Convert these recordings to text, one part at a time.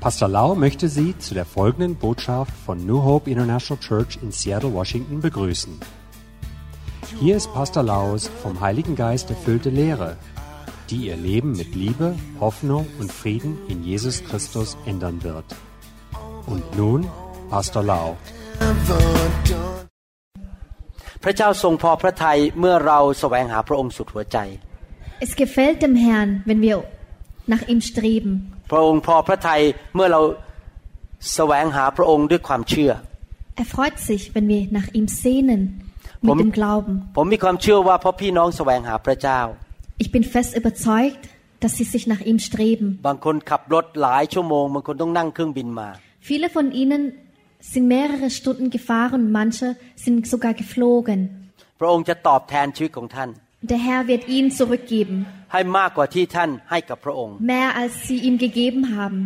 Pastor Lau möchte Sie zu der folgenden Botschaft von New Hope International Church in Seattle, Washington begrüßen. Hier ist Pastor Laus vom Heiligen Geist erfüllte Lehre, die Ihr Leben mit Liebe, Hoffnung und Frieden in Jesus Christus ändern wird. Und nun Pastor Lau. พระเจ้าทรงพอพระทัยเมื่อเราแสวงหาพระองค์สุดหัวใจ Es gefällt dem Herrn, wenn wir nach ihm streben. พระองค์พอพระทัยเมื่อเราแสวงหาพระองค์ด้วยความเชื่อ Er freut sich, wenn wir nach ihm sehnen mit Warum- dem Glauben. ผมมีความเชื่อว่าเพราะพี่น้องแสวงหาพระเจ้า Ich bin fest überzeugt, dass sie sich nach ihm streben. บางคนขับรถหลายชั่วโมง บางคนต้องนั่งเครื่องบินมา Viele von ihnen sind mehrere Stunden gefahren, manche sind sogar geflogen. พระองค์จะตอบแทนชีวิตของท่าน Der Herr wird ihnen zurückgeben, ให้มากกว่าที่ท่านให้กับพระองค์ mehr als sie ihm gegeben haben.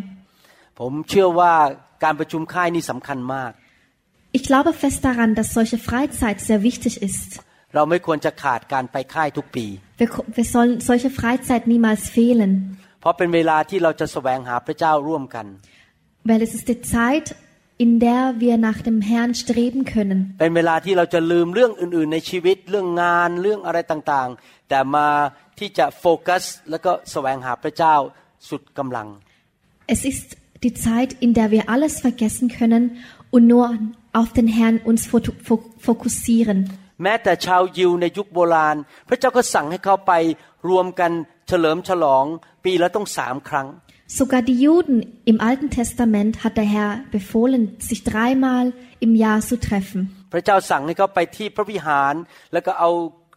ผมเชื่อว่าการประชุมค่ายนี่สำคัญมาก Ich glaube fest daran, dass solche Freizeit sehr wichtig ist. เราไม่ควรจะขาดการไปค่ายทุกปี Wir, wir sollen solche Freizeit niemals fehlen, เพราะเป็นเวลาที่เราจะแสวงหาพระเจ้าร่วมกัน weil es ist die Zeit, in der wir nach dem Herrn streben können. เป็นเวลาที่เราจะลืมเรื่องอื่น ๆ ในชีวิตเรื่องงานเรื่องอะไรต่าง ๆ แต่มาที่จะโฟกัสแล้วก็แสวงหาพระเจ้าสุดกำลัง Es ist die Zeit, in der wir alles vergessen können und nur auf den Herrn uns fo- fo- fokussieren. แม้แต่ชาวยิวในยุคโบราณ พระเจ้าก็สั่งให้เขาไปรวมกันเฉลิมฉลองปีละต้องสามครั้ง Sogar die Juden im Alten Testament hat der Herr befohlen, sich dreimal im Jahr zu treffen. พระเจ้าสั่งให้เขาไปที่พระวิหาร แล้วก็เอา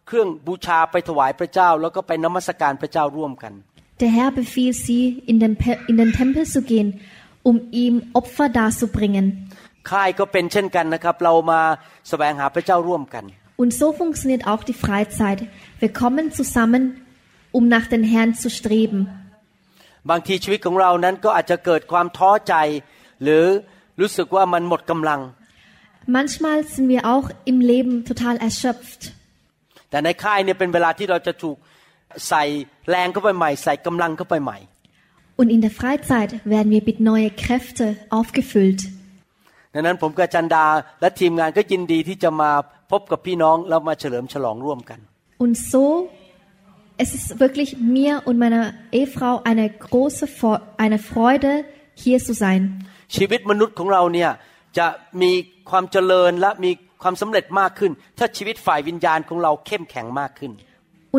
เครื่องบูชาไปถวายพระเจ้า แล้วก็ไปนมัสการพระเจ้าร่วมกัน Der Herr befiehlt sie, in den, Pe- in den Tempel zu gehen, um ihm Opfer darzubringen. ค่ายก็เป็นเช่นกันนะครับ เรามาแสวงหาพระเจ้าร่วมกัน Und so funktioniert auch die Freizeit. Wir kommen zusammen, um nach den Herrn zu streben. บางทีชีวิตของเรานั้นก็อาจจะเกิดความท้อใจ หรือรู้สึกว่ามันหมดกำลัง Manchmal sind wir auch im Leben total erschöpft. แต่ในค่ายเนี่ยเป็นเวลาที่เราจะถูกใส่แรงเข้าไปใหม่ ใส่กำลังเข้าไปใหม่ Und in der Freizeit werden wir mit neuen Kräften aufgefüllt. ดังนั้นผมกับจันดาและทีมงานก็ยินดีที่จะมาพบกับพี่น้องแล้วมาเฉลิมฉลองร่วมกัน Und so, es ist wirklich mir und meiner Ehefrau eine große Vor eine Freude, hier zu sein. ชีวิตมนุษย์ของเราเนี่ยจะมีความเจริญและมีความสำเร็จมากขึ้น ถ้าชีวิตฝ่ายวิญญาณของเราเข้มแข็งมากขึ้น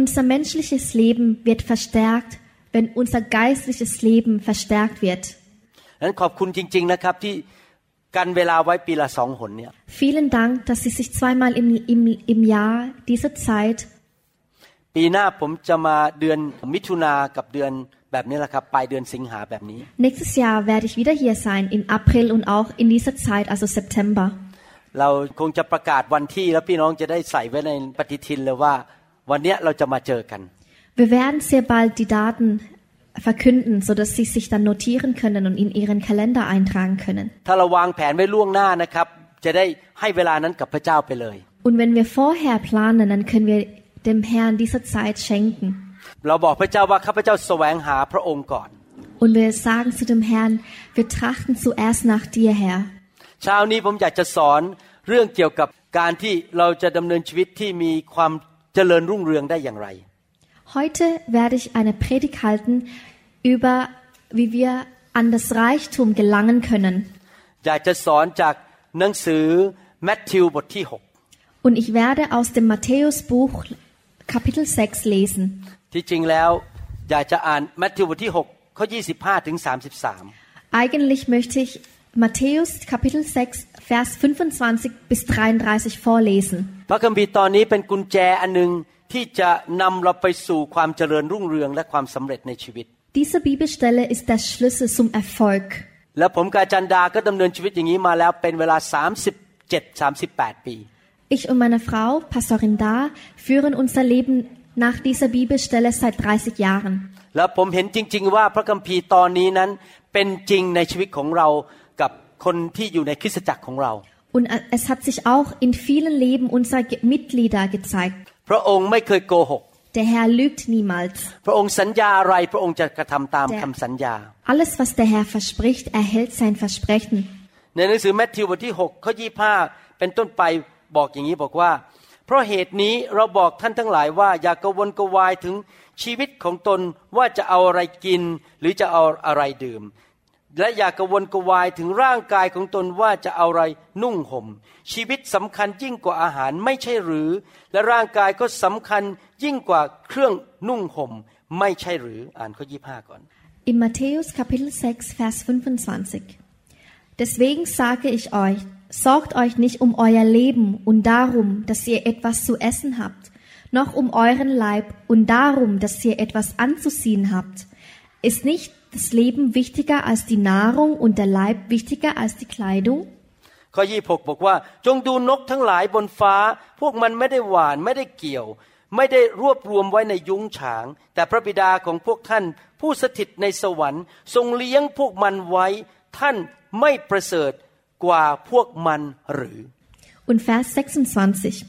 Unser menschliches Leben wird verstärkt, wenn unser geistliches Leben verstärkt wird. ดังนั้นขอบคุณจริง ๆนะครับที่กันเวลาไว้ปีละสองหนเนี่ย Vielen Dank, dass Sie sich zweimal im, im, im Jahr diese Zeit ปีหน้าผมจะมาเดือนมิถุนากับเดือนแบบนี้แหละครับปลายเดือนสิงหาแบบนี้ Nächstes Jahr werde ich wieder hier sein, im April und auch in dieser Zeit, also September. เราคงจะประกาศวันที่แล้วพี่น้องจะได้ใส่ไว้ในปฏิทินเลยว่า วันเนี้ยเราจะมาเจอกัน Wir werden sehr bald die Daten verkünden, sodass Sie sich dann notieren können und in Ihren Kalender eintragen können. ถ้าเราวางแผนไว้ล่วงหน้านะครับ จะได้ให้เวลานั้นกับพระเจ้าไปเลย Und wenn wir vorher planen, dann können wir dem Herrn diese Zeit schenken. เราบอกพระเจ้าว่าข้าพเจ้าแสวงหาพระองค์ก่อน Und wir sagen zu dem Herrn, wir trachten zuerst nach dir, Herr. เช้านี้ผมอยากจะสอนเรื่องเกี่ยวกับการที่เราจะดำเนินชีวิตที่มีความเจริญรุ่งเรืองได้อย่างไร Heute werde ich eine Predigt halten über, wie wir an das Reichtum gelangen können. อยากจะสอนจากหนังสือแมทธิวบทที่ Und ich werde aus dem Matthäusbuch Kapitel 6 lesen. 6ที่จริงแล้วอยากจะอ่านแมทธิวบทที่6ข้อ25ถึง33 Eigentlich möchte ich Matthäus Kapitel 6 Vers 25 bis 33 vorlesen. พระคัมภีร์ตอนนี้เป็นกุญแจอันหนึ่งที่จะนำเราไปสู่ความเจริญรุ่งเรืองและความสำเร็จในชีวิต Diese Bibelstelle ist der Schlüssel zum Erfolg. และผมกับอาจันดาก็ดำเนินชีวิตอย่างนี้มาแล้วเป็นเวลา 37-38 ปี Ich und meine Frau, Pastorin Da, führen unser Leben nach dieser Bibelstelle seit 30 Jahren. แล้วผมเห็นจริง ๆ ว่าพระคัมภีร์ตอนนี้นั้นเป็นจริงในชีวิตของเรากับคนที่อยู่ในคริสตจักรของเรา Und es hat sich auch in vielen Leben unserer Ge- Mitglieder gezeigt. พระองค์ไม่เคยโกหก Der Herr lügt niemals. พระองค์สัญญาอะไรพระองค์จะกระทำตาม แต่ คำสัญญา Alles, was der Herr verspricht, erhält sein Versprechen. ในหนังสือแมทธิวบทที่6ข้อ25 เป็นต้นไป บอกอย่างนี้บอกว่า เพราะเหตุนี้เราบอกท่านทั้งหลายว่าอย่ากระวนกวายถึงชีวิตของตนว่าจะเอาอะไรกินหรือจะเอาอะไรดื่ม และอย่ากระวนกวายถึงร่างกายของตนว่าจะเอาอะไรนุ่งห่ม ชีวิตสำคัญยิ่งกว่าอาหารไม่ใช่หรือ และร่างกายก็สำคัญยิ่งกว่าเครื่องนุ่งห่มไม่ใช่หรืออ่านข้อ25ก่อน In Matthäus Kapitel 6, Vers 25. Deswegen sage ich euch, sorgt euch nicht um euer Leben und darum, dass ihr etwas zu essen habt, noch um euren Leib und darum, dass ihr etwas anzuziehen habt. Ist nicht das Leben wichtiger als die Nahrung und der Leib wichtiger als die Kleidung? ข้อ26บอกว่า จงดูนกทั้งหลายบนฟ้า พวกมันไม่ได้หวานไม่ได้เกี่ยว ไม่ได้รวบรวมไว้ในยุ้งฉาง แต่พระบิดาของพวกท่าน ผู้สถิตในสวรรค์ ทรงเลี้ยงพวกมันไว้ ท่านไม่ประเสริฐ กว่าพวกมันหรือ Und Vers 26.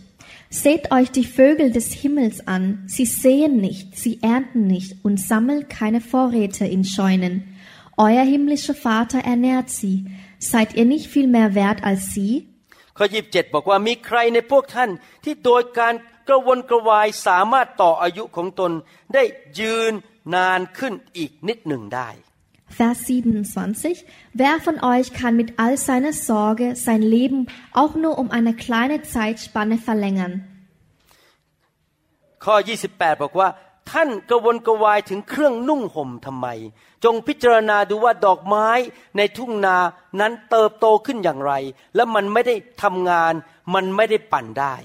Seht euch die Vögel des Himmels an. Sie säen nicht, sie ernten nicht und sammeln keine Vorräte in Scheunen. Euer himmlischer Vater ernährt sie. Seid ihr nicht viel mehr wert als sie? ข้อ27บอกว่ามีใครในพวกท่าน ที่โดยการกระวนกระวายสามารถต่ออายุของตน ได้ยืนนานขึ้นอีกนิดหนึ่งได้ Vers 27. Wer von euch kann mit all seiner Sorge sein Leben auch nur um eine kleine Zeitspanne verlängern? ข้อ 28 บอกว่า ท่านกระวนกระวายถึงเครื่องนุ่งห่มทำไม จงพิจารณาดูว่าดอกไม้ในทุ่งนานั้นเติบโตขึ้นอย่างไร และมันไม่ได้ทำงาน มันไม่ได้ปั่นได้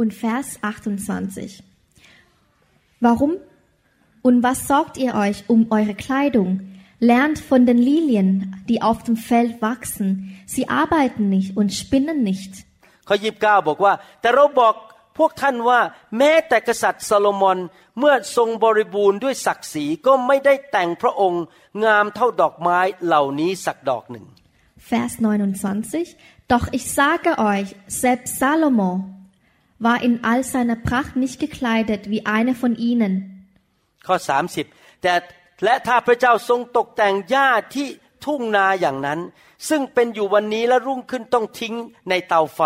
Und Vers 28. Warum und was sorgt ihr euch um eure Kleidung? Lernt von den Lilien, die auf dem Feld wachsen. Sie arbeiten nicht und spinnen nicht. ข้อ 29 บอกว่า แต่เราบอกพวกท่านว่า แม้แต่กษัตริย์ซาโลมอนเมื่อทรงบริบูรณ์ด้วยศักดิ์ศรีก็ไม่ได้แต่งพระองค์งามเท่าดอกไม้เหล่านี้สักดอกหนึ่ง Vers 29. Doch ich sage euch, selbst Salomo war in all seiner Pracht nicht gekleidet wie einer von ihnen. ข้อ 30 แต่ และถ้าพระเจ้าทรงตกแต่งหญ้าที่ทุ่งนาอย่างนั้น ซึ่งเป็นอยู่วันนี้และรุ่งขึ้นต้องทิ้งในเตาไฟ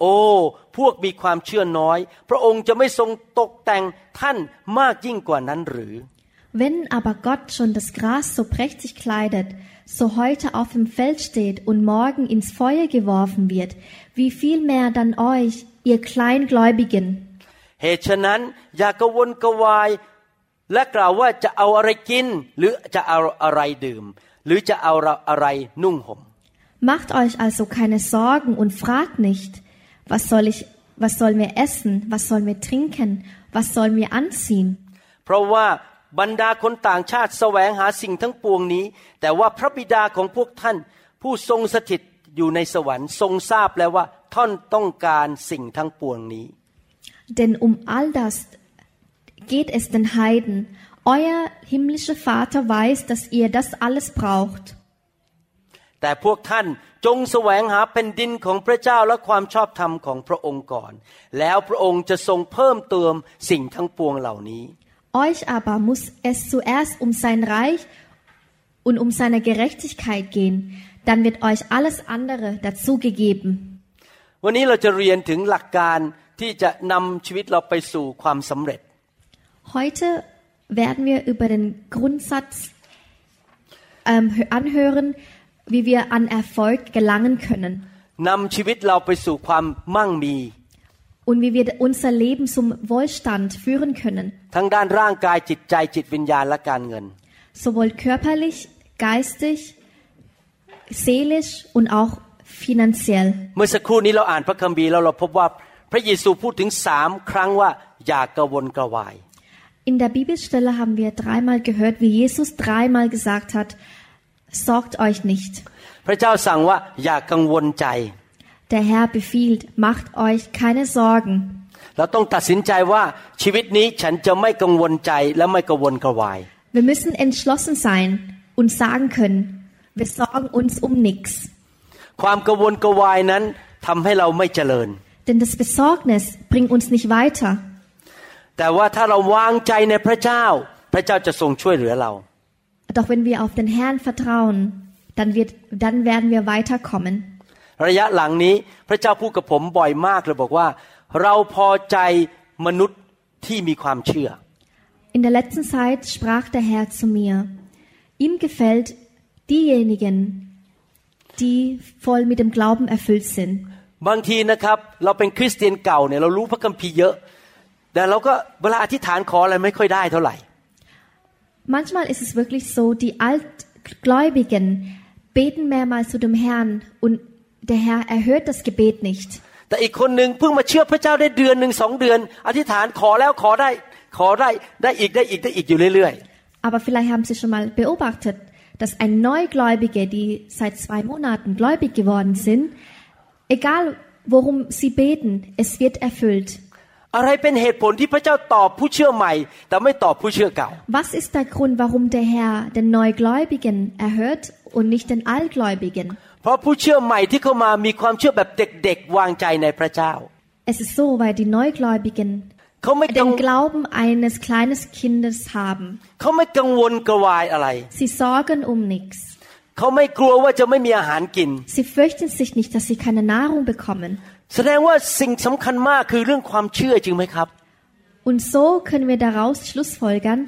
โอ้ พวกมีความเชื่อน้อย พระองค์จะไม่ทรงตกแต่งท่านมากยิ่งกว่านั้นหรือ Wenn aber Gott schon das Gras so prächtig kleidet, so heute auf dem Feld steht und morgen ins Feuer geworfen wird, wie viel mehr dann euch, ihr Kleingläubigen? เหตุฉะนั้นอย่ากระวนกระวาย และกล่าวว่าจะเอาอะไรกิน หรือจะเอาอะไรดื่ม หรือจะเอาอะไรนุ่งห่ม Macht euch also keine Sorgen und fragt nicht, was soll ich, was sollen wir essen, was sollen wir trinken, was sollen wir anziehen? เพราะว่าบรรดาคนต่างชาติแสวงหาสิ่งทั้งปวงนี้ แต่ว่าพระบิดาของพวกท่าน ผู้ทรงสถิตอยู่ในสวรรค์ทรงทราบแล้วว่าท่านต้องการสิ่งทั้งปวงนี้ Denn um all das geht es den Heiden. Euer himmlischer Vater weiß, dass ihr das alles braucht. แต่พวกท่านจงแสวงหาแผ่นดินของพระเจ้าและความชอบธรรมของพระองค์ก่อน แล้วพระองค์จะทรงเพิ่มเติมสิ่งทั้งปวงเหล่านี้ Euch aber muss es zuerst um sein Reich und um seine Gerechtigkeit gehen. Dann wird euch alles andere dazugegeben. วันนี้เราจะเรียนถึงหลักการที่จะนำชีวิตเราไปสู่ความสำเร็จ Heute werden wir über den Grundsatz ähm, anhören, wie wir an Erfolg gelangen können นำชีวิตเราไปสู่ความมั่งมี und wie wir unser Leben zum Wohlstand führen können, ทั้งด้านร่างกายจิตใจจิตวิญญาณและการเงิน sowohl körperlich, geistig, seelisch und auch finanziell. เมื่อสักครู่นี้เราอ่านพระคัมภีร์แล้วเราพบว่าพระเยซูพูดถึงสามครั้งว่าอย่ากระวนกระวาย in der Bibelstelle haben wir dreimal gehört, wie Jesus dreimal gesagt hat, sorgt euch nicht. Der Herr befiehlt, macht euch keine Sorgen. Wir müssen entschlossen sein und sagen können, wir sorgen uns um nichts. Denn das Besorgnis bringt uns nicht weiter. แต่ว่าถ้าเราวางใจในพระเจ้า พระเจ้าจะทรงช่วยเหลือเรา Doch wenn wir auf den Herrn vertrauen, dann, wird, dann werden wir weiterkommen. ระยะหลังนี้พระเจ้าพูดกับผมบ่อยมากเลยบอกว่า เราพอใจมนุษย์ที่มีความเชื่อ In der letzten Zeit sprach der Herr zu mir, ihm gefällt diejenigen, die voll mit dem Glauben erfüllt sind. บางทีนะครับเราเป็นคริสเตียนเก่าเนี่ยเรารู้พระคัมภีร์เยอะ แต่เราก็เวลาอธิษฐานขออะไรไม่ค่อยได้เท่าไหร่ Manchmal ist es wirklich so, die Altgläubigen beten mehrmals zu dem Herrn und der Herr erhört das Gebet nicht. แต่อีกคนหนึ่งเพิ่งมาเชื่อพระเจ้าได้เดือนหนึ่งสองเดือน อธิษฐานขอแล้วขอได้ ขอได้ได้อีกได้อีกได้อีกอยู่เรื่อย Aber vielleicht haben Sie schon mal beobachtet, dass ein Neugläubige, die seit zwei Monaten gläubig geworden sind, egal worum sie beten, es wird erfüllt. Was ist der Grund, warum der Herr den Neugläubigen erhört und nicht den Altgläubigen? Es ist so, weil die Neugläubigen den Glauben eines kleinen Kindes haben. Sie sorgen um nichts. Sie fürchten sich nicht, dass sie keine Nahrung bekommen. แสดงว่าสิ่งสำคัญมากคือเรื่องความเชื่อจริงไหมครับ Und so können wir daraus schlussfolgern,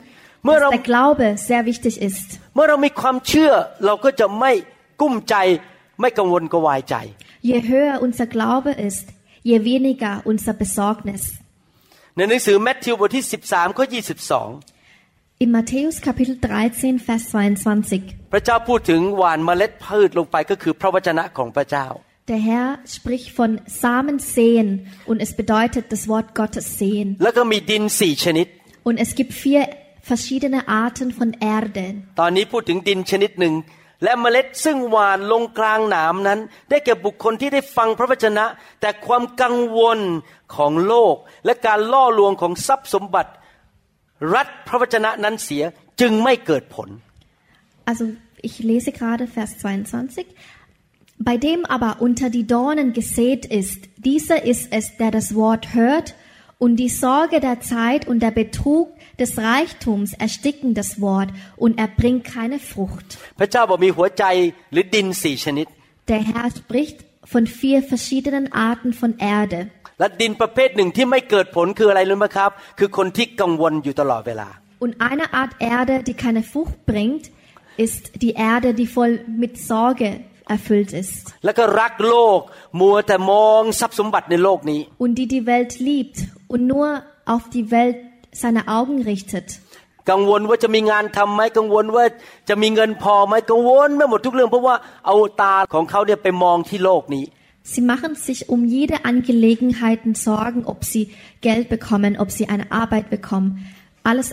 มื่อ dass เรา der Glaube sehr wichtig ist. เมื่อเรามีความเชื่อเราก็จะไม่กุ้มใจไม่กังวลกระวายใจ Je höher unser Glaube ist, je weniger unser Besorgnis. ในหนังสือแมทธิวบทที่13ข้อ22 In Matthäus Kapitel 13, Vers 22. พระเจ้าพูดถึงหว่านเมล็ดพืชลงไปก็คือพระวจนะของพระเจ้า Der Herr spricht von Samen säen und es bedeutet das Wort Gottes säen. แล้วก็มีดินสี่ชนิด Und es gibt vier verschiedene Arten von Erde. ตอนนี้พูดถึงดินชนิดหนึ่ง และเมล็ดซึ่งหวานลงกลางหนามนั้น ได้แก่บุคคลที่ได้ฟังพระวจนะ แต่ความกังวลของโลก และการล่อลวงของทรัพย์สมบัติ รัดพระวจนะนั้นเสียจึงไม่เกิดผล Also ich lese gerade Vers 22. Bei dem aber unter die Dornen gesät ist, dieser ist es, der das Wort hört, und die Sorge der Zeit und der Betrug des Reichtums ersticken das Wort, und er bringt keine Frucht. พระเจ้าบอกมีหัวใจหรือดินสี่ชนิด Der Herr spricht von vier verschiedenen Arten von Erde. และดินประเภทหนึ่งที่ไม่เกิดผลคืออะไรรู้ไหมครับ คือคนที่กังวลอยู่ตลอดเวลา Und eine Art Erde, die keine Frucht bringt, ist die Erde, die voll mit Sorge erfüllt ist แล้วก็รักโลก มัวแต่มองทรัพย์สมบัติในโลกนี้ und die die Welt liebt und nur auf die Welt seine Augen richtet. กังวลว่าจะมีงานทำไหมกังวลว่าจะมีเงินพอไหมกังวลไม่หมดทุกเรื่องเพราะว่าเอาตาของเขาเนี่ยไปมองที่โลกนี้ Sie machen sich um jede Angelegenheiten Sorgen, ob sie Geld bekommen, ob sie eine Arbeit bekommen. Alles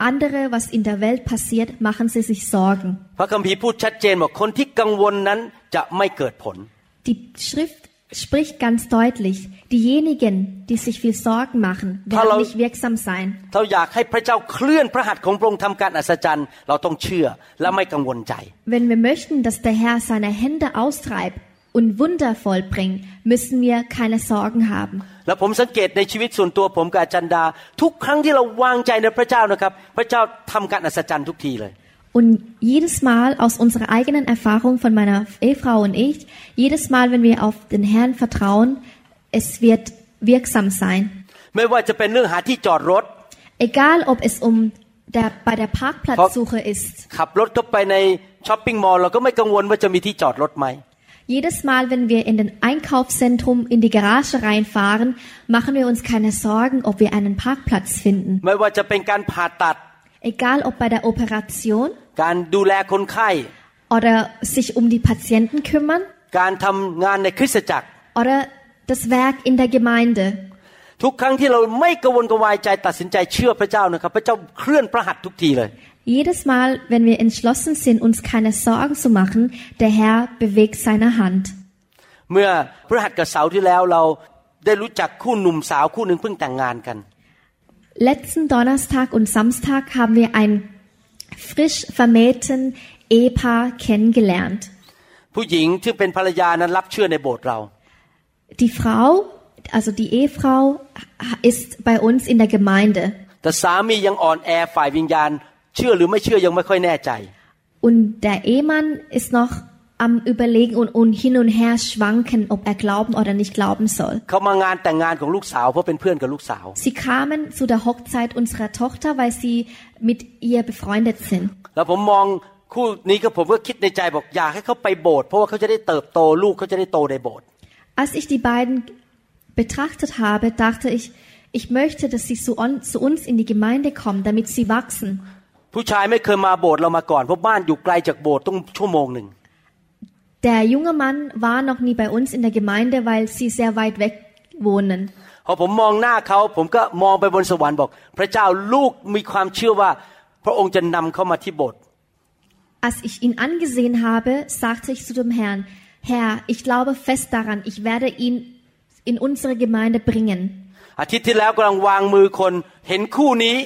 andere, was in der Welt passiert, machen sie sich Sorgen. พระคัมภีร์พูดชัดเจนบอกคนที่กังวลนั้นจะไม่เกิดผล Die Schrift spricht ganz deutlich, diejenigen, die sich viel Sorgen machen, Hallo. werden nicht wirksam sein. เราอยากให้พระเจ้าเคลื่อนพระหัตถ์ของพระองค์ทำการอัศจรรย์ เราต้องเชื่อและไม่กังวลใจ Wenn wir möchten, dass der Herr seine Hände austreibt und Wunder vollbringt, müssen wir keine Sorgen haben. แล้วผมสังเกตในชีวิตส่วนตัวผมกับอาจันดา ทุกครั้งที่เราวางใจในพระเจ้านะครับ พระเจ้าทำการอัศจรรย์ทุกทีเลย Und jedes Mal aus unserer eigenen Erfahrung von meiner Ehefrau und ich, jedes Mal, wenn wir auf den Herrn vertrauen, es wird wirksam sein. ไม่ว่าจะเป็นเรื่องหาที่จอดรถ Egal, ob es um der, bei der Parkplatzsuche ist. ขับรถเข้าไปในช้อปปิ้งมอลล์เราก็ไม่กังวลว่าจะมีที่จอดรถไหม Jedes Mal, wenn wir in den Einkaufszentrum in die Garage reinfahren, machen wir uns keine Sorgen, ob wir einen Parkplatz finden. ไม่ว่าจะเป็นการผ่าตัด Egal, ob bei der Operation การดูแลคนไข้ oder sich um die Patienten kümmern การทำงานในคริสตจักร oder das Werk in der Gemeinde. ทุกครั้งที่เราไม่กังวลกระวายใจตัดสินใจเชื่อพระเจ้านะครับ พระเจ้าเคลื่อนพระหัตถ์ทุกทีเลย Jedes Mal, wenn wir entschlossen sind, uns keine Sorgen zu machen, der Herr bewegt seine Hand. เมื่อพฤหัสกับเสาร์ที่แล้วเราได้รู้จักคู่หนุ่มสาวคู่หนึ่งเพิ่งแต่งงานกัน Letzten Donnerstag und Samstag haben wir einen frisch vermählten Ehepaar kennengelernt. ผู้หญิงที่เป็นภรรยานั้นรับเชื่อในโบสถ์เรา Die Frau, also die Ehefrau ist bei uns in der Gemeinde. แต่สามียังอ่อนแอฝ่ายวิญญาณ เชื่อหรือไม่เชื่อยังไม่ค่อยแน่ใจ Und der Ehemann ist noch am Überlegen und, und hin und her schwanken, ob er glauben oder nicht glauben soll. เขามางานแต่งงานของลูกสาวเพราะเป็นเพื่อนกับลูกสาว Sie kamen zu der Hochzeit unserer Tochter, weil sie mit ihr befreundet sind. แล้วผมมองคู่นี้ก็ผมก็คิดในใจบอกอยากให้เขาไปโบสถ์เพราะว่าเขาจะได้เติบโตลูกเขาจะได้โตในโบสถ์ Als ich die beiden betrachtet habe, dachte ich, ich möchte, dass sie zu, on, zu uns in die Gemeinde kommen, damit sie wachsen. ผู้ชายไม่เคยมาโบสถ์เรามาก่อนเพราะบ้านอยู่ไกลจากโบสถ์ต้องชั่วโมงหนึ่ง Der junge Mann war noch nie bei uns in der Gemeinde, weil sie sehr weit weg wohnen. พอผมมองหน้าเขาผมก็มองไปบนสวรรค์บอก พระเจ้าลูกมีความเชื่อว่า พระองค์จะนำเขามาที่โบสถ์ Als ich ihn angesehen habe, sagte ich zu dem Herrn, Herr, ich glaube fest daran, ich werde ihn in unsere Gemeinde bringen. อาทิตย์ที่แล้วกำลังวางมือคนเห็นคู่นี้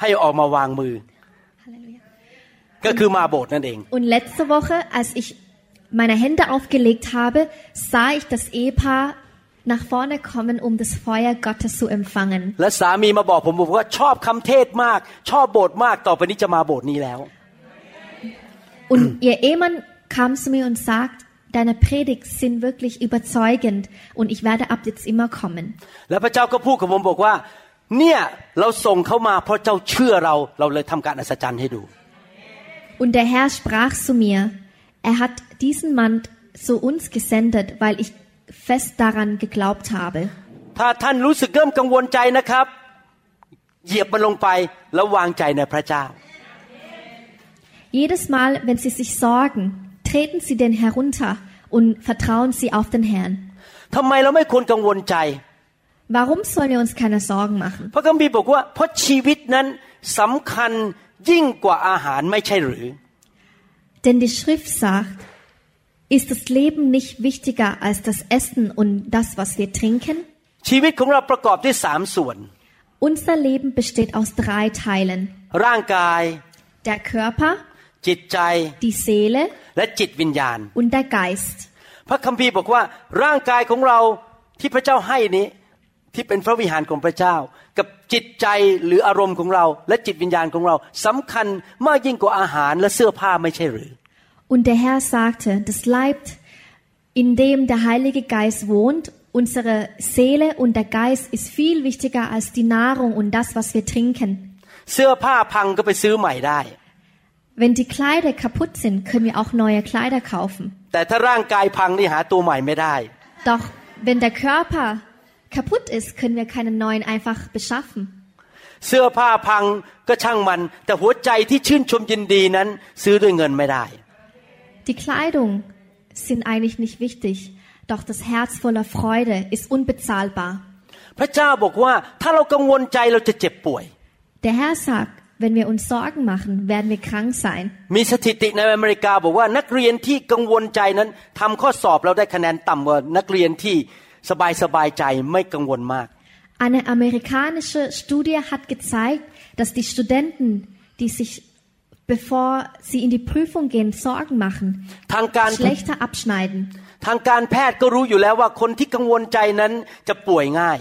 ให้ออกมาวางมือ ก็คือมาโบสถ์นั่นเอง Und letzte Woche, als ich meine Hände aufgelegt habe, sah ich das Ehepaar nach vorne kommen, um das Feuer Gottes zu empfangen. และสามีมาบอกผมบอกว่าชอบคำเทศมาก ชอบโบสถ์มากต่อไปนี้จะมาโบสถ์นี้แล้ว Und ihr Ehemann kam zu mir und sagt, deine Predigt sind wirklich überzeugend und ich werde ab jetzt immer kommen. แล้วพระเจ้าก็พูดกับผมบอกว่า เนี่ยเราส่งเขามาเพราะเจ้าเชื่อเราเราเลยทำการอัศจรรย์ให้ดู Und der Herr sprach zu mir, er hat diesen Mann zu uns gesendet, weil ich fest daran geglaubt habe. ถ้าท่านรู้สึกเริ่มกังวลใจนะครับ เหยียบมันลงไปแล้ววางใจในพระเจ้า Jedes Mal, wenn Sie sich sorgen, treten Sie den herunter und vertrauen Sie auf den Herrn. ทำไมเราไม่ควรกังวลใจ Warum sollen wir uns keine Sorgen machen? พระคัมภีร์บอกว่าเพราะชีวิตนั้นสำคัญ ยิ่งกว่าอาหารไม่ใช่หรือ Denn die Schrift sagt, ist das Leben nicht wichtiger als das Essen und das, was wir trinken? ชีวิตของเราประกอบด้วยสามส่วน Unser Leben besteht aus drei Teilen. ร่างกาย Der Körper, จิตใจ die Seele และจิตวิญญาณ und der Geist. พระคัมภีร์บอกว่าร่างกายของเราที่พระเจ้าให้นี้ ที่เป็นพระวิหารของพระเจ้า กับจิตใจหรืออารมณ์ของเรา และจิตวิญญาณของเราสำคัญมากยิ่งกว่าอาหารและเสื้อผ้าไม่ใช่หรือ Und der Herr sagte, das Leib, in dem der Heilige Geist wohnt, unsere Seele und der Geist ist viel wichtiger als die Nahrung und das, was wir trinken. เสื้อผ้าพังก็ไปซื้อใหม่ได้ Wenn die Kleider kaputt sind, können wir auch neue Kleider kaufen. แต่ถ้าร่างกายพังนี่หาตัวใหม่ไม่ได้ Doch wenn der Körper kaputt ist, können wir keinen neuen einfach beschaffen. เสื้อผ้าพังก็ช่างมัน แต่หัวใจที่ชื่นชมยินดีนั้นซื้อด้วยเงินไม่ได้ Die Kleidung sind eigentlich nicht wichtig, doch das Herz voller Freude ist unbezahlbar. พระเจ้าบอกว่าถ้าเรากังวลใจเราจะเจ็บป่วย Der Herr sagt, wenn wir uns Sorgen machen, werden wir krank sein. มีสถิติในอเมริกาบอกว่านักเรียนที่กังวลใจนั้นทำข้อสอบเราได้คะแนนต่ำกว่านักเรียนที่ สบายสบายใจไม่กังวลมาก Eine amerikanische Studie hat gezeigt, dass die Studenten, die sich bevor sie in die Prüfung gehen, Sorgen machen, ทางการ schlechter abschneiden. ทางการแพทย์ก็รู้อยู่แล้วว่าคนที่กังวลใจนั้นจะป่วยง่าย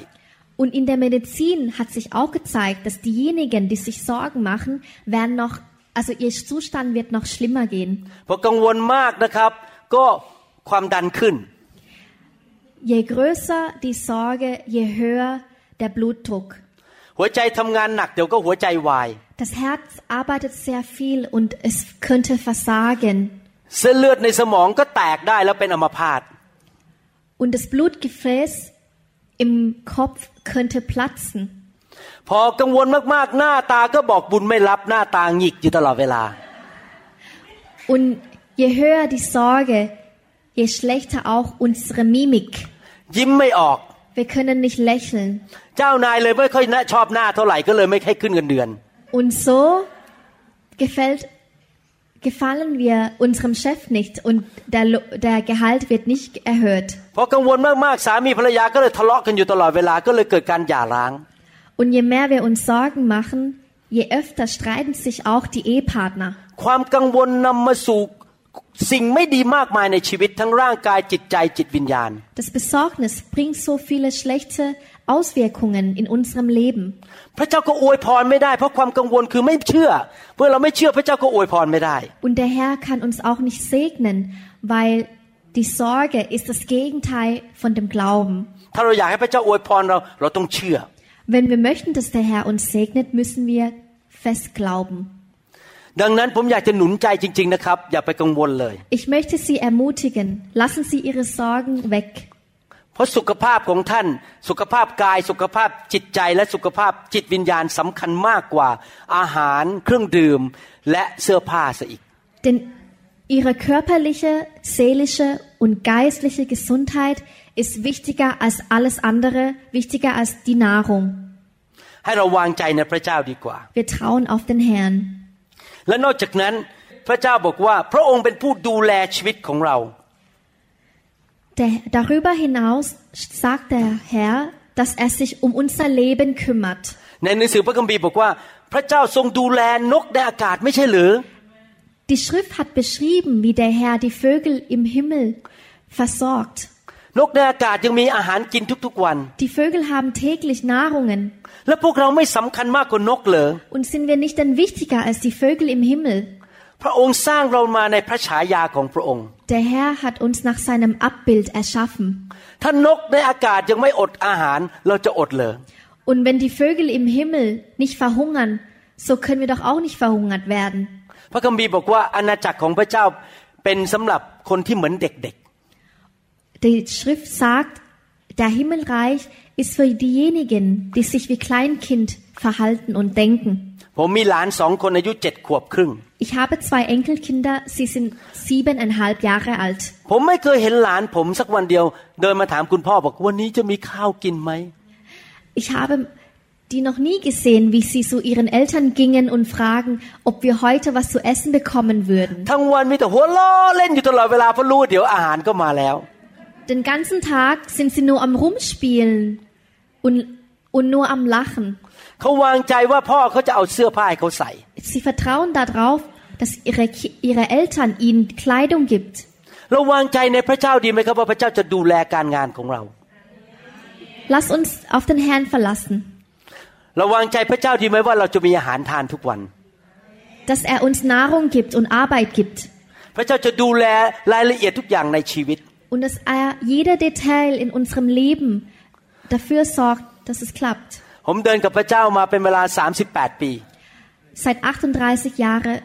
Und in der Medizin hat sich auch gezeigt, dass diejenigen, die sich Sorgen machen, werden noch, also ihr Zustand wird noch schlimmer gehen. Je größer die Sorge, je höher der Blutdruck. หัวใจทำงานหนักเดี๋ยวก็หัวใจวาย Das Herz arbeitet sehr viel und es könnte versagen. เส้นเลือดในสมองก็แตกได้แล้วเป็นอัมพาต Und das Blutgefäß im Kopf könnte platzen. พอกังวลมากๆ หน้าตาก็บอกบุญไม่รับหน้าตาหงิกอยู่ตลอดเวลา Und je höher die Sorge, je schlechter auch unsere Mimik. ยิ้มไม่ออก Wir können nicht lächeln. เจ้านายเลยไม่ค่อยชอบหน้าเท่าไหร่ก็เลยไม่ให้ขึ้นเงินเดือน Und so gefällt, gefallen wir unserem Chef nicht und der, Lo- der Gehalt wird nicht erhöht. พอกังวลมากๆสามีภรรยาก็เลยทะเลาะกันอยู่ตลอดเวลาก็เลยเกิดการหย่าร้าง Und je mehr wir uns Sorgen machen, je öfter streiten sich auch die Ehepartner. สู่ สิ่งไม่ดีมากมายในชีวิตทั้งร่างกายจิตใจจิตวิญญาณ Das Besorgnis bringt so viele schlechte Auswirkungen in unserem Leben. พระเจ้าก็อวยพรไม่ได้เพราะความกังวลคือไม่เชื่อเมื่อเราไม่เชื่อพระเจ้าก็อวยพรไม่ได้ Und der Herr kann uns auch nicht segnen, weil die Sorge ist das Gegenteil von dem Glauben. ถ้าเราอยากให้พระเจ้าอวยพรเราเราต้องเชื่อ Wenn wir möchten, dass der Herr uns segnet, müssen wir fest glauben. ดังนั้นผมอยากจะหนุนใจจริง ๆ นะครับ อย่าไปกังวลเลย Ich möchte Sie ermutigen, lassen Sie Ihre Sorgen weg. เพราะสุขภาพของท่าน สุขภาพกายสุขภาพจิตใจและสุขภาพจิตวิญญาณสำคัญมากกว่า อาหารเครื่องดื่มและเสื้อผ้าซะอีก Denn Ihre körperliche, seelische und geistliche Gesundheit ist wichtiger als alles andere, wichtiger als die Nahrung. ให้เราวางใจในพระเจ้าดีกว่า Wir trauen auf den Herrn. และนอกจากนั้นพระเจ้าบอกว่า พระองค์เป็นผู้ดูแลชีวิตของเรา Der, darüber hinaus sagt der Herr, dass er sich um unser Leben kümmert. ในหนังสือพระคัมภีร์บอกว่า พระเจ้าทรงดูแลนกในอากาศไม่ใช่หรือ Die Schrift hat beschrieben, wie der Herr die Vögel im Himmel versorgt. นกในอากาศยังมีอาหารกินทุกๆวัน Die Vögel haben täglich Nahrungen. และพวกเราไม่สำคัญมากกว่านกเหรอ Und sind wir nicht denn wichtiger als die Vögel im Himmel? พระองค์สร้างเรามาในพระฉายาของพระองค์ Der Herr hat uns nach seinem Abbild erschaffen. ถ้านกในอากาศยังไม่อดอาหารเราจะอดเหรอ Und wenn die Vögel im Himmel nicht verhungern, so können wir doch auch nicht verhungert werden. พระคัมภีร์บอกว่าอาณาจักรของพระเจ้าเป็นสำหรับคนที่เหมือนเด็ก die Schrift sagt, der Himmelreich ist für diejenigen, die sich wie Kleinkind verhalten und denken. Ich habe zwei Enkelkinder, sie sind siebeneinhalb Jahre alt. Ich habe die noch nie gesehen, wie sie zu ihren Eltern gingen und fragen, ob wir heute was zu essen bekommen würden. Den ganzen Tag sind sie nur am Rumspielen und, und nur am Lachen. เขาวางใจว่าพ่อเขาจะเอาเสื้อผ้าให้เขาใส่ Sie vertrauen darauf, dass ihre, Ki- ihre Eltern ihnen Kleidung gibt. เราวางใจในพระเจ้าดีไหมครับว่าพระเจ้าจะดูแลการงานของเรา Lass uns auf den Herrn verlassen, เราวางใจพระเจ้าดีไหมว่าเราจะมีอาหารทานทุกวัน dass er uns Nahrung gibt und Arbeit gibt พระเจ้าจะดูแลรายละเอียดทุกอย่างในชีวิต und dass er jeder Detail in unserem Leben dafür sorgt, dass es klappt. ผมเดินกับพระเจ้ามาเป็นเวลา 38 ปี Seit 38 Jahren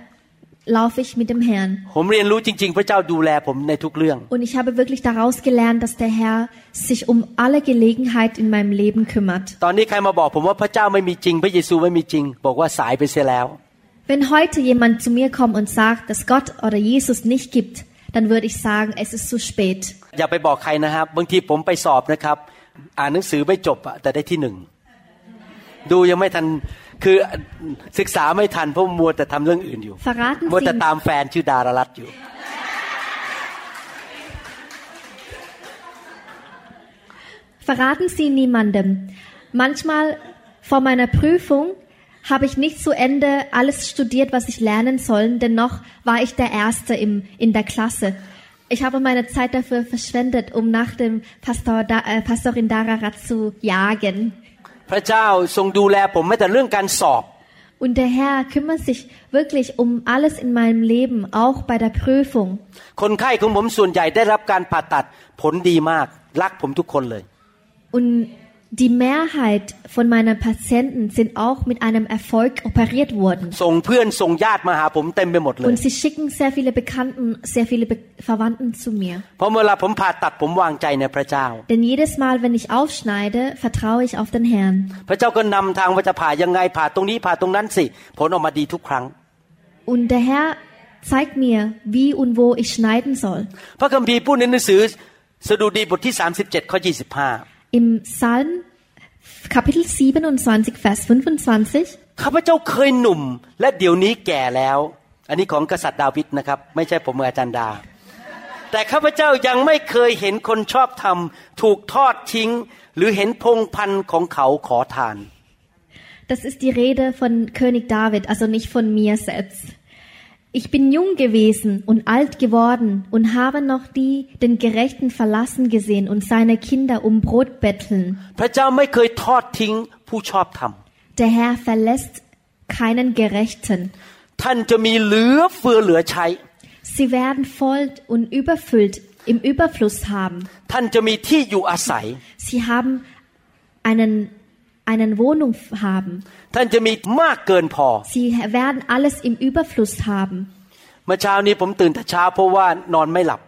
laufe ich mit dem Herrn ผมเรียนรู้จริง ๆ พระเจ้าดูแลผมในทุกเรื่อง und ich habe wirklich daraus gelernt, dass der Herr sich um alle Gelegenheit in meinem Leben kümmert. ตอนนี้ใครมาบอกผมว่าพระเจ้าไม่มีจริง พระเยซูไม่มีจริง บอกว่าสายไปเสียแล้ว Wenn heute jemand zu mir kommt und sagt, dass Gott oder Jesus nicht gibt, dann würde ich sagen, es ist zu spät. อย่าไปบอกใครนะครับ บางทีผมไปสอบนะครับ อ่านหนังสือไม่จบอะแต่ได้ที่หนึ่ง ดูยังไม่ทัน คือศึกษาไม่ทันเพราะมัวแต่ทำเรื่องอื่นอยู่ Verraten มัวแต่ Sie, ตามแฟนชื่อดารารัตน์อยู่ verraten Sie niemandem. Manchmal vor meiner Prüfung habe ich nicht zu Ende alles studiert, was ich lernen soll, dennoch war ich der Erste im, in der Klasse. Ich habe meine Zeit dafür verschwendet, um nach dem Pastor, da, äh, Pastorin Dararat zu jagen. พระเจ้าทรงดูแลผมไม่แต่เรื่องการสอบ Und der Herr kümmert sich wirklich um alles in meinem Leben, auch bei der Prüfung. คนไข้ของผมส่วนใหญ่ได้รับการผ่าตัดผลดีมาก รักผมทุกคนเลย Und die Mehrheit von meinen Patienten sind auch mit einem Erfolg operiert worden. ส่งเพื่อนส่งญาติมาหาผมเต็มไปหมดเลย Und sie schicken sehr viele Bekannten, sehr viele Be Verwandten zu mir. เพราะเวลาผมผ่าตัดผมวางใจในพระเจ้า Denn jedes Mal, wenn ich aufschneide, vertraue ich auf den Herrn. พระเจ้าก็นำทางว่าจะผ่ายังไงผ่าตรงนี้ผ่าตรงนั้นสิ ผลออกมาดีทุกครั้ง Und der Herr zeigt mir, wie und wo ich schneiden soll. พระคัมภีร์พูดในหนังสือสดุดีบทที่ 37 ข้อ 25 Im Psalm Kapitel 27, Vers 25. ข้าพเจ้าเคยหนุ่ม และเดี๋ยวนี้แก่แล้ว อันนี้ของกษัตริย์ดาวิดนะครับ ไม่ใช่ผมอาจารย์ดา แต่ข้าพเจ้ายังไม่เคยเห็นคนชอบธรรมถูกทอดทิ้ง หรือเห็นพงพันธุ์ของเขาขอทาน Das ist die Rede von König David, also nicht von mir selbst. Ich bin jung gewesen und alt geworden und habe noch die den Gerechten verlassen gesehen und seine Kinder um Brot betteln. Der Herr verlässt keinen Gerechten. Sie werden voll und überfüllt im Überfluss haben. Sie haben einen, einen Wohnung haben. ท่านจะมีมากเกินพอ Sie werden alles im Überfluss haben เมื่อเช้านี้ผมตื่นแต่เช้าเพราะว่านอนไม่หลับ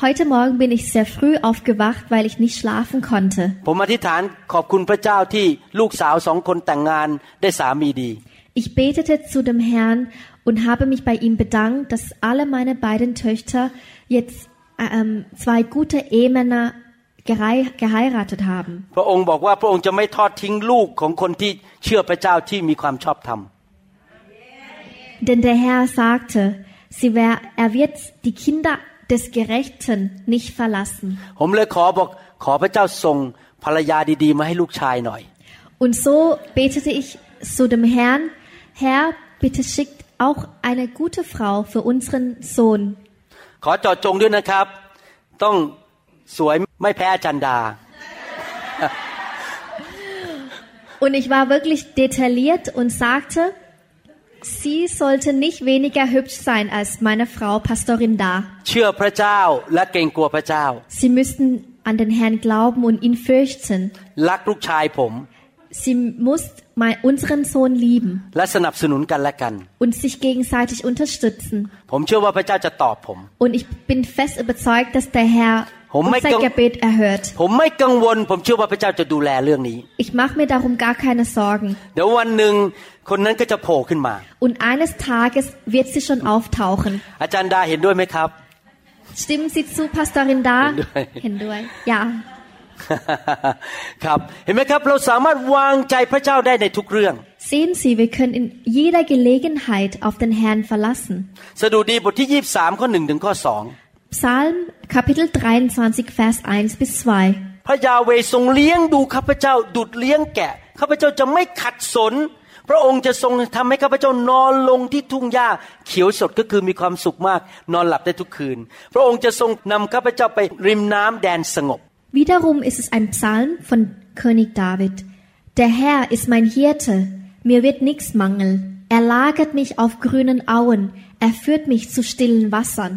Heute Morgen bin ich sehr früh aufgewacht, weil ich nicht schlafen konnte. Ich betete zu dem Herrn und habe mich bei ihm bedankt, dass alle meine beiden Töchter jetzt äh, ähm, zwei gute Ehemänner geheiratet haben. พระองค์บอกว่าพระองค์จะไม่ทอดทิ้งลูกของคนที่เชื่อพระเจ้าที่มีความชอบธรรม Denn der Herr sagte, sie wer, er wird die Kinder des Gerechten nicht verlassen. ผมเลยขอบอกขอพระเจ้าส่งภรรยาดีๆ มาให้ลูกชายหน่อย Und so betete ich zu dem Herrn, Herr, bitte schickt auch eine gute Frau für unseren Sohn. ขอเจอดจงด้วยนะครับ ต้อง สวยไม่แพ้อาจันดา Und ich war wirklich detailliert und sagte, sie sollte nicht weniger hübsch sein als meine Frau Pastorin da. เชื่อพระเจ้าและเกรงกลัวพระเจ้า Sie müssten an den Herrn glauben und ihn fürchten. รักลูกชายผม Sie muss mein, unseren Sohn lieben และสนับสนุนกันและกัน und sich gegenseitig unterstützen. ผมเชื่อว่าพระเจ้าจะตอบผม Und ich bin fest überzeugt, dass der Herr Oh mein unser Gott. Gebet erhört. ผมไม่กังวล ผมเชื่อว่าพระเจ้าจะดูแลเรื่องนี้ Ich mache mir darum gar keine Sorgen. เดี๋ยววันหนึ่งคนนั้นก็จะโผล่ขึ้นมา Und eines Tages wird sie schon auftauchen. อาจารย์ดาเห็นด้วยไหมครับ Stimmen Sie zu, Pastorin da? Hindui. Hindui. Ja. ครับ เห็นไหมครับ เราสามารถวางใจพระเจ้าได้ในทุกเรื่อง Sehen Sie, wir können in jeder Gelegenheit auf den Herrn verlassen. สดุดีบทที่ 23 ข้อ1ถึงข้อ Psalm Kapitel 23, Vers 1 bis 2. 2 พระยาเวห์ทรงเลี้ยงดูข้าพเจ้าดุดเลี้ยงแกะข้าพเจ้าจะไม่ขัดสน พระองค์จะทรงทำให้ข้าพเจ้านอนลงที่ทุ่งหญ้าเขียวสดก็คือมีความสุขมาก นอนหลับได้ทุกคืน พระองค์จะทรงนำข้าพเจ้าไปริมน้ำแดนสงบ Wiederum ist es ein Psalm von König David. Der Herr ist mein Hirte, mir wird nichts mangeln. Er lagert mich auf grünen Auen, er führt mich zu stillen Wassern.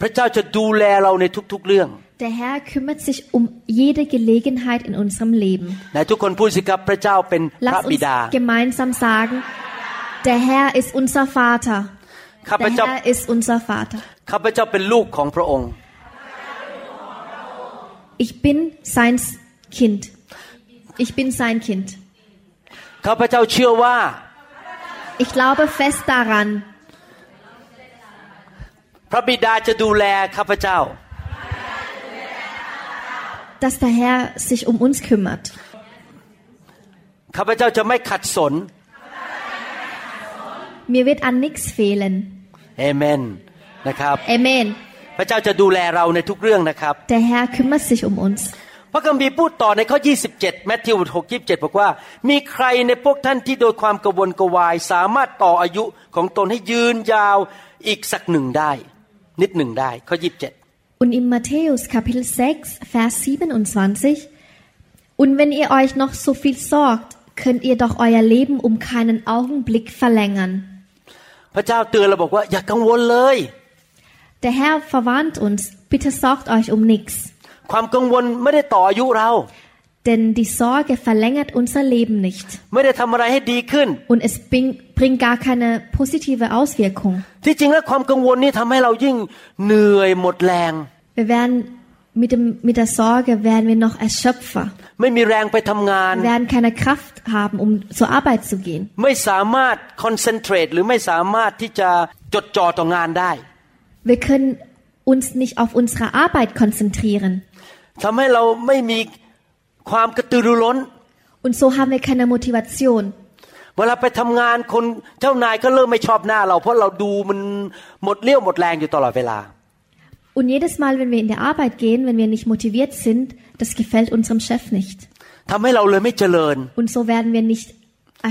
พระเจ้าจะดูแลเราในทุกๆเรื่อง Der Herr kümmert sich um jede Gelegenheit in unserem Leben. ไหนทุกคนพูดสิครับพระเจ้าเป็นพระ Lass บิ uns ดา gemeinsam sagen, der Herr ist unser Vater. ข้าพ Der เจ้า Herr ist unser Vater. ข้าพเจ้าเป็นลูกของพระองค์ Ich bin sein Kind. Ich bin sein Kind. ข้าพเจ้าเชื่อว่า Ich glaube fest daran, พระบิดาจะดูแลข้าพเจ้า dass der Herr sich um uns kümmert. ข้าพเจ้าจะไม่ขัดสน Mir wird an nichts fehlen. เอเมนนะครับ Amen. พระเจ้าจะดูแลเราในทุกเรื่องนะครับ Der Herr kümmert sich um uns. พระคัมภีร์พูดต่อในข้อ 27แมทธิว6 27 บอกว่า มีใครในพวกท่านที่โดยความกระวนกระวาย สามารถต่ออายุของตนให้ยืนยาวอีกสักหนึ่งได้ นิดหนึ่งได้ ข้อ 27 Und in Matthäus Kapitel 6, Vers 27, und wenn ihr euch noch so viel sorgt, könnt ihr doch euer Leben um keinen Augenblick verlängern. พระเจ้าเตือนเราบอกว่าอย่ากังวลเลย Der Herr verwarnt uns, bitte sorgt euch um nichts. ความกังวลไม่ได้ต่ออายุเรา Denn die Sorge verlängert unser Leben nicht. ไม่ได้ทำอะไรให้ดีขึ้น Und es bring, bringt gar keine positive Auswirkung. ที่จริงแล้วความกังวลนี่ทำให้เรายิ่งเหนื่อยหมดแรง Wir werden mit, dem, mit der Sorge werden wir noch erschöpfer. ไม่มีแรงไปทำงาน Wir werden keine Kraft haben, um zur Arbeit zu gehen. ไม่สามารถคอนเซนเทรตหรือไม่สามารถที่จะจดจ่อต่องานได้ Wir können uns nicht auf unsere Arbeit konzentrieren. ทำให้เราไม่มี ความกระตือรือร้น Und so haben wir keine Motivation. เวลาไปทำงานคนเจ้านายก็เริ่มไม่ชอบหน้าเรา เพราะเราดูมันหมดเลี้ยวหมดแรงอยู่ตลอดเวลา Und jedes Mal, wenn wir in der Arbeit gehen, wenn wir nicht motiviert sind, das gefällt unserem Chef nicht. ทำให้เราเลยไม่เจริญ Und so werden wir nicht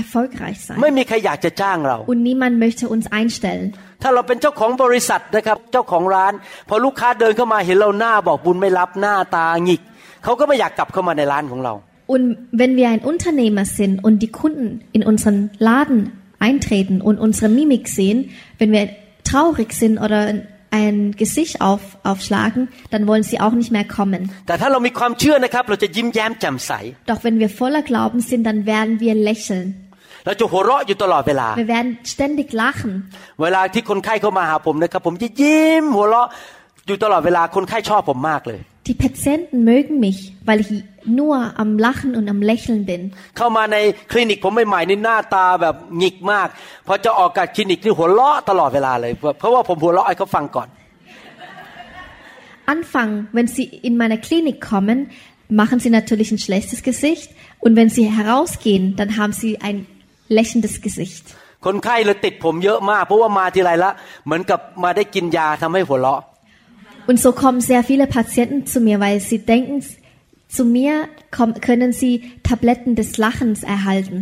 erfolgreich ไม่ sein. มีใครอยากจะจ้างเรา Und niemand möchte uns einstellen. เขาก็ไม่อยากกลับเข้ามาในร้านของเรา Und wenn wir ein Unternehmer sind und die Kunden in unseren Laden eintreten und unsere Mimik sehen, wenn wir traurig sind oder ein Gesicht auf, aufschlagen, dann wollen sie auch nicht mehr kommen. Doch wenn wir voller Glauben sind, dann werden wir lächeln. เราจะหัวเราะอยู่ตลอดเวลา Wir werden ständig lachen เวลาที่คนไข้เข้ามาหาผมนะครับ ผมจะยิ้มหัวเราะอยู่ตลอดเวลาคนไข้ชอบผมมากเลย Die Patienten mögen mich, weil ich nur am Lachen und am Lächeln bin. เข้ามาในคลินิกผมใหม่ๆนี่หน้าตาแบบหงิกมากพอจะออกจากคลินิกนี่หัวเราะตลอดเวลาเลย เพราะว่าผมหัวเราะให้เขาฟังก่อน Anfang, wenn sie in meine Klinik kommen, machen sie natürlich ein schlechtes Gesicht und wenn sie herausgehen, dann haben sie ein lächelndes Gesicht. คนไข้เลยติดผมเยอะมาก เพราะว่ามาทีไรละเหมือนกับมาได้กินยาทำให้หัวเราะ Und so kommen sehr viele Patienten zu mir, weil sie denken, zu mir kommen, können sie Tabletten des Lachens erhalten.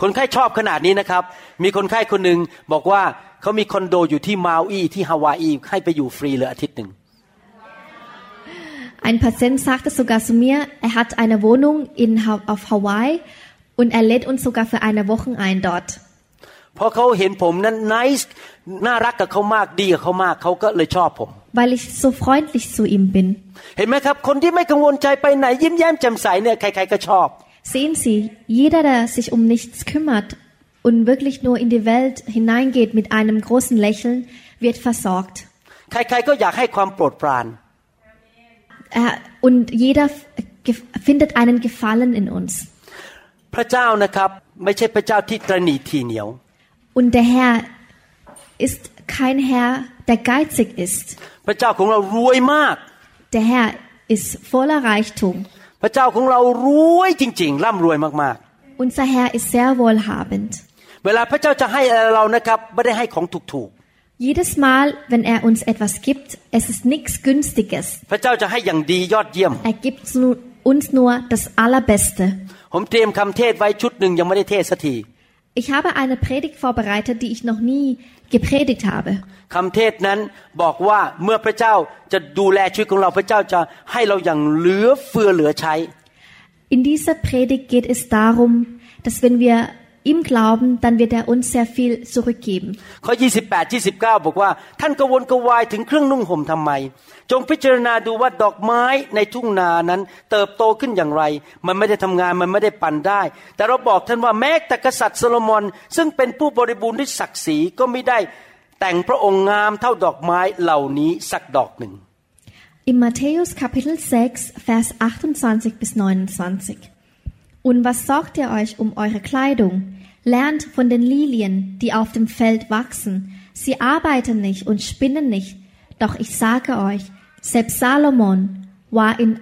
คนไข้ชอบขนาดนี้นะครับ มีคนไข้คนหนึ่งบอกว่าเขามีคอนโดอยู่ที่มาอีที่ฮาวายให้ไปอยู่ฟรีเลยอาทิตย์หนึ่ง Ein Patient sagte sogar zu mir, er hat eine Wohnung in, Ha- auf Hawaii und er lädt uns sogar für eine Woche ein dort. เพราะเขาเห็นผมนั้นนิสน่ารักกับเขามากดีกับเขามากเขาก็เลยชอบผม weil ich so freundlich zu ihm bin. เห็นไหมครับ คนที่ไม่กังวลใจไปไหนยิ้มแย้มแจ่มใสเนี่ยใครๆก็ชอบ Sehen Sie, jeder, der sich um nichts kümmert und wirklich nur in die Welt hineingeht mit einem großen Lächeln, wird versorgt. ใครๆก็อยากให้ความโปรดปราน Er, und jeder f- gef- findet einen Gefallen in uns. พระเจ้านะครับ ไม่ใช่พระเจ้าที่ตรณีทีเหนียว Und der Herr ist kein Herr, der geizig ist. พระเจ้าของเรารวยมาก Der Herr ist voller Reichtum. พระเจ้าของเรารวยจริง ๆ ร่ำรวยมาก Unser Herr ist sehr wohlhabend. ๆ เวลาพระเจ้าจะให้อะไรเรานะครับไม่ได้ให้ของถูก Jedes Mal, wenn er uns etwas gibt, es ist nichts Günstiges. ๆ พระเจ้าจะให้อย่างดียอดเยี่ยม Er gibt nu- uns nur das Allerbeste. ผมเตรียมคำเทศไว้ชุดหนึ่งยังไม่ได้เทศสักที Ich habe eine Predigt vorbereitet, die ich noch nie gepredigt habe. คำเทศนั้นบอกว่าเมื่อพระเจ้าจะดูแลชีวิตของเราพระเจ้าจะให้เราอย่างเหลือเฟือเหลือใช้ In dieser Predigt geht es darum, dass wenn wir ihm glauben, dann wird er uns sehr viel zurückgeben. ข้อ28 29 บอกว่า ท่านกระวนกระวายถึงเครื่องนุ่งห่มทำไม จงพิจารณาดูว่าดอกไม้ในทุ่งนานั้น เติบโตขึ้นอย่างไร มันไม่ได้ทำงาน มันไม่ได้ปั่นได้ แต่เราบอกท่านว่าแม้แต่กษัตริย์โซโลมอน ซึ่งเป็นผู้บริบูรณ์ด้วยศักดิ์ศรีก็ไม่ได้แต่งพระองค์งามเท่าดอกไม้เหล่านี้สักดอกหนึ่ง In Matthäus Kapitel 6, Vers 28 bis 29. Und was sorgt ihr euch um eure Kleidung? Lernt von den Lilien, die auf dem Feld wachsen. Sie arbeiten nicht und spinnen nicht. Doch ich sage euch, selbst Salomon war in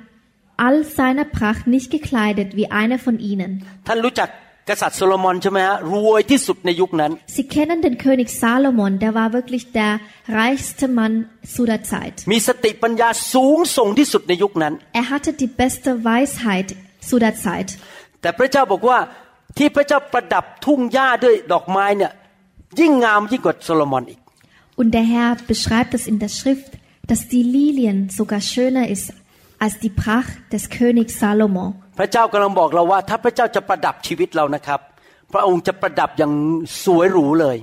all seiner Pracht nicht gekleidet wie einer von ihnen. ท่านรู้จักกษัตริย์โซโลมอนใช่ไหมฮะรวยที่สุดในยุคนั้น Sie kennen den König Salomon, der war wirklich der reichste Mann zu der Zeit. มีสติปัญญาสูงส่งที่สุดในยุคนั้น Er hatte die beste Weisheit zu der Zeit. แต่พระเจ้าบอกว่าที่พระเจ้าประดับทุ่งหญ้าด้วยดอกไม้เนี่ยยิ่งงามยิ่งกว่าโซโลมอนอีก Und der Herr beschreibt es in der Schrift, dass die Lilien sogar schöner ist als die Pracht des Königs Salomo. พระเจ้ากำลังบอกเราว่า ถ้าพระเจ้าจะประดับชีวิตเรานะครับ พระองค์จะประดับอย่างสวยหรูเลย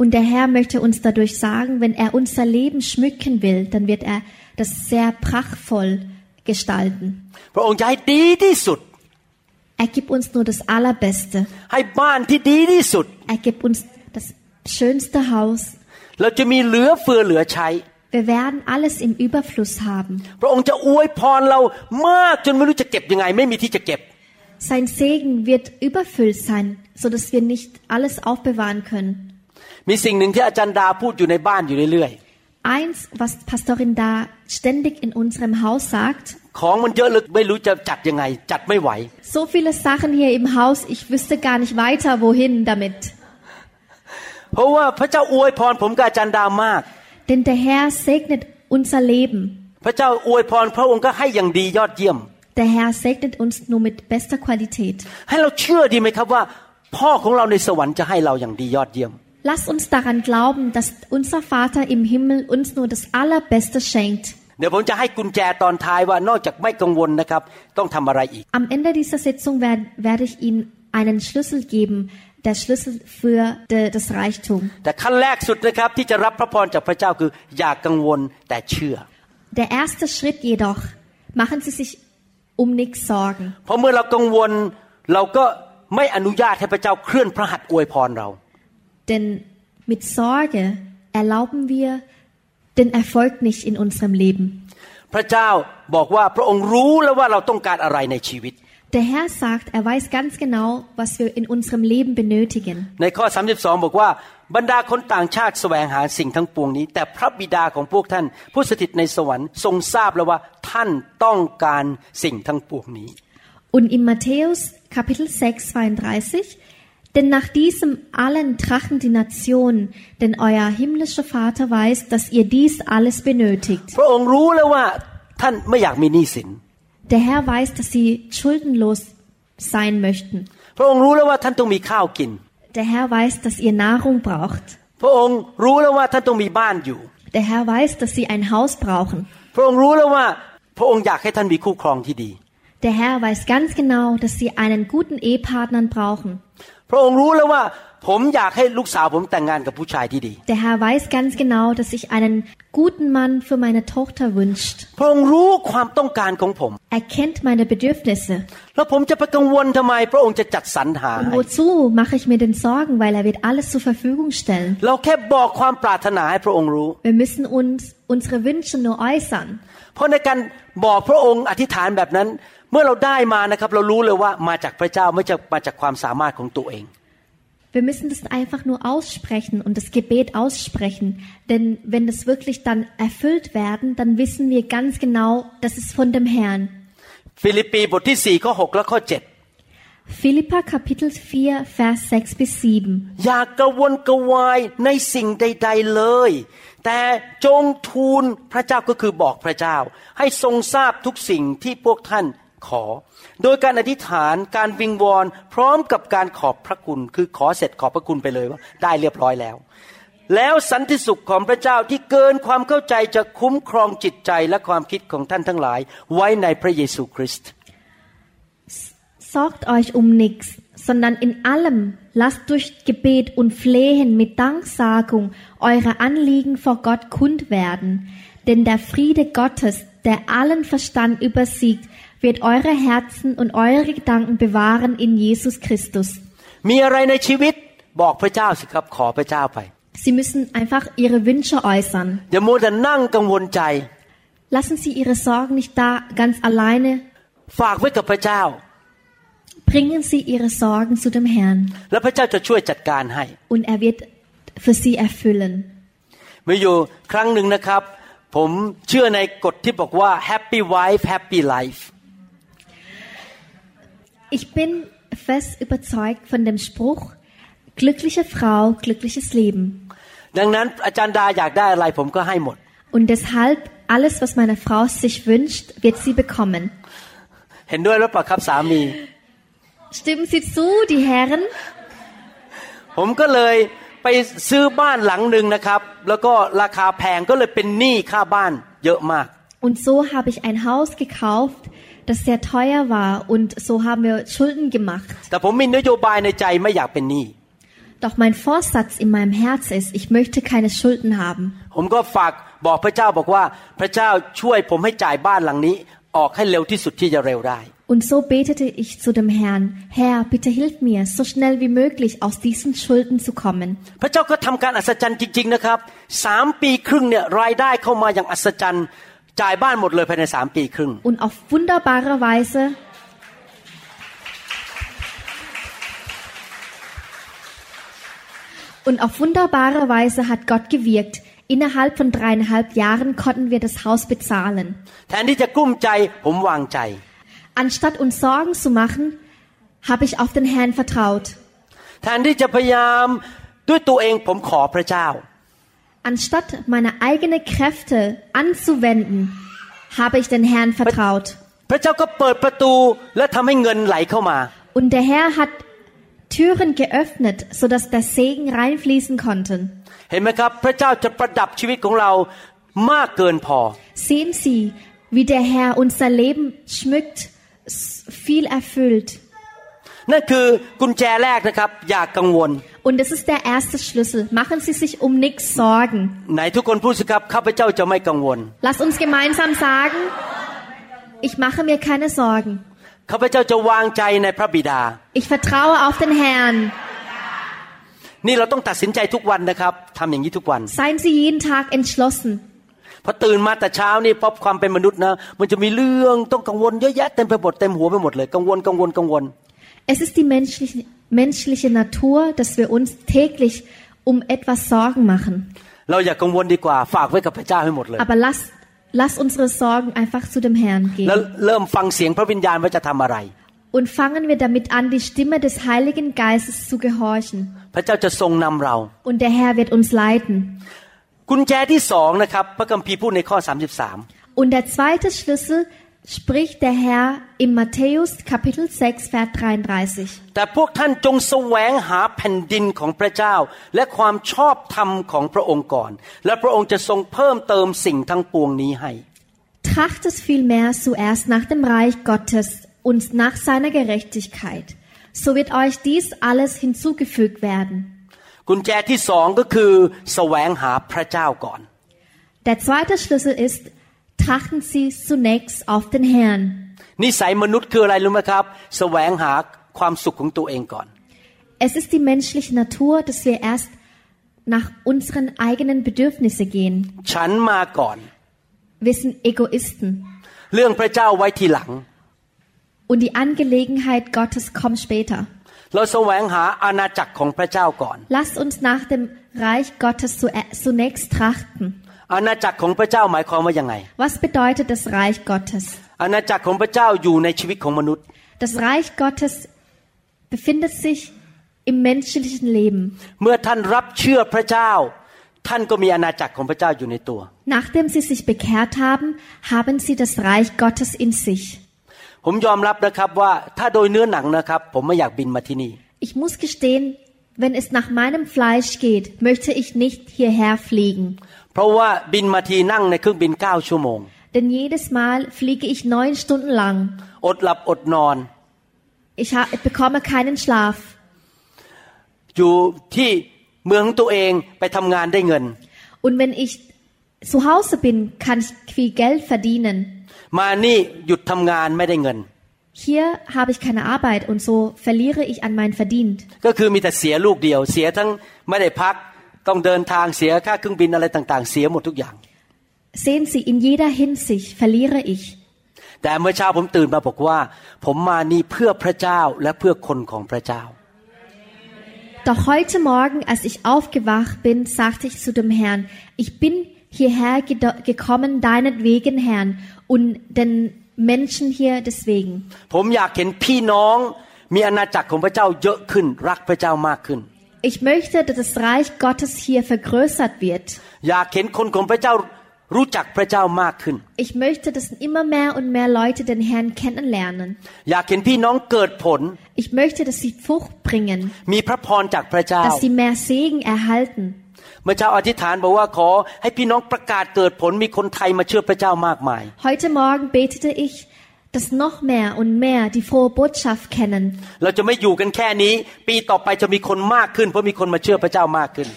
Und der Herr möchte uns dadurch sagen, wenn er unser Leben schmücken will, dann wird er das sehr prachtvoll gestalten. พระองค์จะให้ดีที่สุด Er gibt uns nur das Allerbeste. ให้บ้านที่ดีที่สุด Er gibt uns das schönste Haus. เราจะมีเหลือเฟือเหลือใช้ Wir werden alles im Überfluss haben. พระองค์จะอวยพรเรามากจนไม่รู้จะเก็บยังไง ไม่มีที่จะเก็บ Sein Segen wird überfüllt sein, so dass wir nicht alles aufbewahren können. มีสิ่งหนึ่งที่อาจารย์ดาพูดอยู่ในบ้านอยู่เรื่อย Eins, was Pastorin da ständig in unserem Haus sagt, ๆ ของมันเยอะเหลึกไม่รู้จะจัดยังไง จัดไม่ไหว so viele Sachen hier im Haus, ich wüsste gar nicht weiter, wohin damit. เพราะว่าพระเจ้าอวยพรผมกับอาจารย์ดามาก Denn der Herr segnet unser Leben. พระเจ้าอวยพรพระองค์ก็ให้อย่างดียอดเยี่ยม Der Herr segnet uns nur mit bester Qualität. ให้เราเชื่อดีไหมครับว่า พ่อของเราในสวรรค์จะให้เราอย่างดียอดเยี่ยม Lass uns daran glauben, dass unser Vater im Himmel uns nur das Allerbeste schenkt. เดี๋ยวผมจะให้กุญแจตอนท้ายว่านอกจากไม่กังวลนะครับต้องทำอะไรอีก Am Ende dieser Sitzung werd, werde ich Ihnen einen Schlüssel geben, der Schlüssel für de, das Reichtum. แต่ขั้นแรกสุดนะครับที่จะรับพระพรจากพระเจ้าคืออย่ากังวลแต่เชื่อ Der erste Schritt jedoch, machen Sie sich um nichts Sorgen. เพราะเมื่อเรากังวลเราก็ไม่อนุญาตให้พระเจ้าเคลื่อนพระหัตถ์อวยพรเรา Denn mit Sorge erlauben wir den Erfolg nicht in unserem Leben. พระเจ้าบอกว่าพระองค์รู้แล้วว่าเราต้องการอะไรในชีวิต Der Herr sagt, er weiß ganz genau, was wir in unserem Leben benötigen. ในข้อ 32 บอกว่าบรรดาคนต่างชาติแสวงหาสิ่งทั้งปวงนี้ แต่พระบิดาของพวกท่าน ผู้สถิตในสวรรค์ทรงทราบแล้วว่าท่านต้องการสิ่งทั้งปวงนี้ Und in Matthäus Kapitel 6, 32, Denn nach diesem allen trachten die Nationen, denn euer himmlischer Vater weiß, dass ihr dies alles benötigt. Der Herr weiß, dass sie schuldenlos sein möchten. Der Herr weiß, dass ihr Nahrung braucht. Der Herr weiß, dass sie ein Haus brauchen. Der Herr weiß ganz genau, dass sie einen guten Ehepartner brauchen. พระองค์รู้แล้วว่าผมอยากให้ลูกสาวผมแต่งงานกับผู้ชายที่ดี Der Herr weiß ganz genau, dass sich einen guten Mann für meine Tochter wünscht. พระองค์รู้ความต้องการของผม Er kennt meine Bedürfnisse. แล้วผมจะไปกังวลทำไม พระองค์จะจัดสรรหา Und ให้ wozu mache ich mir denn Sorgen, weil er wird alles zur Verfügung stellen. เราแค่บอกความปรารถนาให้พระองค์รู้ Wir müssen uns unsere Wünsche nur äußern. เพราะในการบอกพระองค์อธิษฐานแบบนั้น เมื่อเราได้มานะครับเรารู้เลยว่ามาจากพระเจ้าไม่ใช่มาจากความสามารถของตัวเอง Wir müssen das einfach nur aussprechen und das Gebet aussprechen. Denn wenn das wirklich dann erfüllt werden, dann wissen wir ganz genau, das ist von dem Herrn. ฟิลิปปีบทที่4ข้อ6และข้อ Philippa Kapitel 4, Vers 6 bis 7. 7อย่ากระวนกระวายในสิ่งใด ๆเลย แต่จงทูลพระเจ้าก็คือบอกพระเจ้า ให้ทรงทราบทุกสิ่งที่พวกท่าน ขอ โดยการอธิษฐานการวิงวอนพร้อมกับการขอบพระคุณ คือขอเสร็จขอบพระคุณไปเลยว่าได้เรียบร้อยแล้ว แล้วสันติสุขของพระเจ้าที่เกินความเข้าใจจะคุ้มครองจิตใจและความคิดของท่านทั้งหลาย ไว้ในพระเยซูคริสต์ Sorgt euch um nichts, sondern in allem lasst durch Gebet und Flehen mit Danksagung eure Anliegen vor Gott kund werden. Denn der Friede Gottes, der allen Verstand übersiegt, wird eure Herzen und eure Gedanken bewahren in Jesus Christus. มีอะไรในชีวิตบอกพระเจ้าสิครับขอพระเจ้าไป Sie müssen einfach ihre Wünsche äußern. อย่ามัวแต่นั่งกังวลใจ Lassen Sie Ihre Sorgen nicht da ganz alleine. ฝากไว้กับพระเจ้า Bringen Sie Ihre Sorgen zu dem Herrn แล้วพระเจ้าจะช่วยจัดการให้ und er wird für Sie erfüllen. มีอยู่ครั้งหนึ่งนะครับ ผมเชื่อในกฎที่บอกว่า happy wife happy life Ich bin fest überzeugt von dem Spruch, glückliche Frau, glückliches Leben. ดังนั้นอาจารย์ดาอยากได้อะไรผมก็ให้หมด Und deshalb, alles, was meine Frau sich wünscht, wird sie bekommen. เห็นด้วยหรือเปล่าครับสามี Stimmen Sie zu, die Herren? ผมก็เลยไปซื้อบ้านหลังหนึ่งนะครับ แล้วก็ราคาแพงก็เลยเป็นหนี้ค่าบ้านเยอะมาก Und so habe ich ein Haus gekauft, das sehr teuer war und so haben wir Schulden gemacht. แต่ผมมีนโยบายในใจไม่อยากเป็นหนี้ Doch mein Vorsatz in meinem Herz ist, ich möchte keine Schulden haben. ผมก็ฝากบอกพระเจ้าบอกว่า พระเจ้าช่วยผมให้จ่ายบ้านหลังนี้ ออกให้เร็วที่สุดที่จะเร็วได้ Und so betete ich zu dem Herrn, Herr, bitte hilf mir, so schnell wie möglich aus diesen Schulden zu kommen. พระเจ้าก็ทำการอัศจรรย์จริง ๆ นะครับสามปีครึ่งเนี่ยรายได้เข้ามาอย่างอัศจรรย์ จ่ายบ้านหมดเลยภายในสามปีครึ่ง Und auf wunderbare Weise Und auf wunderbare Weise hat Gott gewirkt. Innerhalb von dreieinhalb Jahren konnten wir das Haus bezahlen. แทนที่จะกลุ้มใจผมวางใจ Anstatt uns Sorgen zu machen, habe ich auf den Herrn vertraut. Anstatt meine eigene Kräfte anzuwenden, habe ich den Herrn vertraut. Und der Herr hat Türen geöffnet, sodass der Segen reinfließen konnte. Sehen Sie, wie der Herr unser Leben schmückt, viel erfüllt. นั่นคือกุญแจแรกนะครับอย่ากังวล Und das ist der erste Schlüssel. Machen Sie sich um nichts Sorgen. ไหนทุกคนพูดสิครับข้าพเจ้าจะไม่กังวล Lass uns gemeinsam sagen, ich mache mir keine Sorgen. ข้าพเจ้าจะวางใจในพระบิดา Ich vertraue auf den Herrn. นี่เราต้องตัดสินใจทุกวันนะครับทำอย่างนี้ทุกวัน Seien Sie jeden Tag entschlossen. พอตื่นมาแต่เช้านี่พบความเป็นมนุษย์นะ มันจะมีเรื่องต้องกังวลเยอะแยะเต็มไปหมดเต็มหัวไปหมดเลย กังวลกังวลกังวล Es ist die menschliche, menschliche Natur, dass wir uns täglich um etwas Sorgen machen. Aber lass, lass unsere Sorgen einfach zu dem Herrn gehen. Und fangen wir damit an, die Stimme des Heiligen Geistes zu gehorchen. Und der Herr wird uns leiten. Und der zweite Schlüssel spricht der Herr im Matthäus Kapitel 6, Vers 33. แต่พวกท่านจงแสวงหาแผ่นดินของพระเจ้า และความชอบธรรมของพระองค์ก่อน และพระองค์จะทรงเพิ่มเติมสิ่งทั้งปวงนี้ให้ Trachtet vielmehr zuerst nach dem Reich Gottes und nach seiner Gerechtigkeit. So wird euch dies alles hinzugefügt werden. กุญแจที่สองก็คือแสวงหาพระเจ้าก่อน Der zweite Schlüssel ist, trachten Sie zunächst auf den Herrn. นิสัยมนุษย์คืออะไรรู้ไหมครับ แสวงหาความสุขของตัวเองก่อน Es ist die menschliche Natur, dass wir erst nach unseren eigenen Bedürfnissen gehen. ฉันมาก่อน Wir sind Egoisten. เรื่องพระเจ้าไว้ทีหลัง Und die Angelegenheit Gottes kommt später. เราแสวงหาอาณาจักรของพระเจ้าก่อน Lasst uns nach dem Reich Gottes zu- zunächst trachten. อาณาจักรของพระเจ้าหมายความว่ายังไง Was bedeutet das Reich Gottes? อาณาจักรของพระเจ้าอยู่ในชีวิตของมนุษย์ Das Reich Gottes befindet sich im menschlichen Leben. เมื่อท่านรับเชื่อพระเจ้า ท่านก็มีอาณาจักรของพระเจ้าอยู่ในตัว Nachdem sie sich bekehrt haben, haben sie das Reich Gottes in sich. ผมยอมรับนะครับว่าถ้าโดยเนื้อหนังนะครับ ผมไม่อยากบินมาที่นี่ Ich muss gestehen, wenn es nach meinem Fleisch geht, möchte ich nicht hierher fliegen. เพราะว่าบินมาทีนั่งในเครื่องบิน 9 ชั่วโมง Denn jedes Mal fliege ich neun Stunden lang. อดหลับอดนอน Ich, ha ich bekomme keinen Schlaf. อยู่ที่เมืองของตัวเองไปทำงานได้เงิน Und wenn ich zu Hause bin, kann ich viel Geld verdienen. มานี่หยุดทำงานไม่ได้เงิน Hier habe ich keine Arbeit und so verliere ich an mein Verdient. ก็คือมีแต่เสียลูกเดียว เสียทั้งไม่ได้พัก ต้องเดินทางเสียค่าเครื่องบินอะไรต่างๆ เสียหมดทุกอย่าง Sehen Sie, in jeder Hinsicht verliere ich. แต่เมื่อเช้าผมตื่นมาบอกว่า ผมมานี่เพื่อพระเจ้าและเพื่อคนของพระเจ้า Doch heute Morgen, als ich aufgewacht bin, sagte ich zu dem Herrn, ich bin hierher gedo- gekommen, deinetwegen, Herrn, und den Menschen hier deswegen. ผมอยากเห็นพี่น้องมีอาณาจักรของพระเจ้าเยอะขึ้น รักพระเจ้ามากขึ้น Ich möchte, dass das Reich Gottes hier vergrößert wird. อยากเห็นคนของพระเจ้ารู้จักพระเจ้ามากขึ้น Ich möchte, dass immer mehr und mehr Leute den Herrn kennenlernen. อยากเห็นพี่น้องเกิดผล Ich möchte, dass sie Frucht bringen, มีพระพรจากพระเจ้า dass sie mehr Segen erhalten. เมื่อเช้าอธิษฐานบอกว่าขอให้พี่น้องประกาศเกิดผลมีคนไทยมาเชื่อพระเจ้ามากมาย Heute Morgen betete ich, dass noch mehr und mehr die frohe Botschaft kennen. เราจะไม่อยู่กันแค่นี้ ปีต่อไปจะมีคนมากขึ้น เพราะมีคนมาเชื่อพระเจ้ามากขึ้น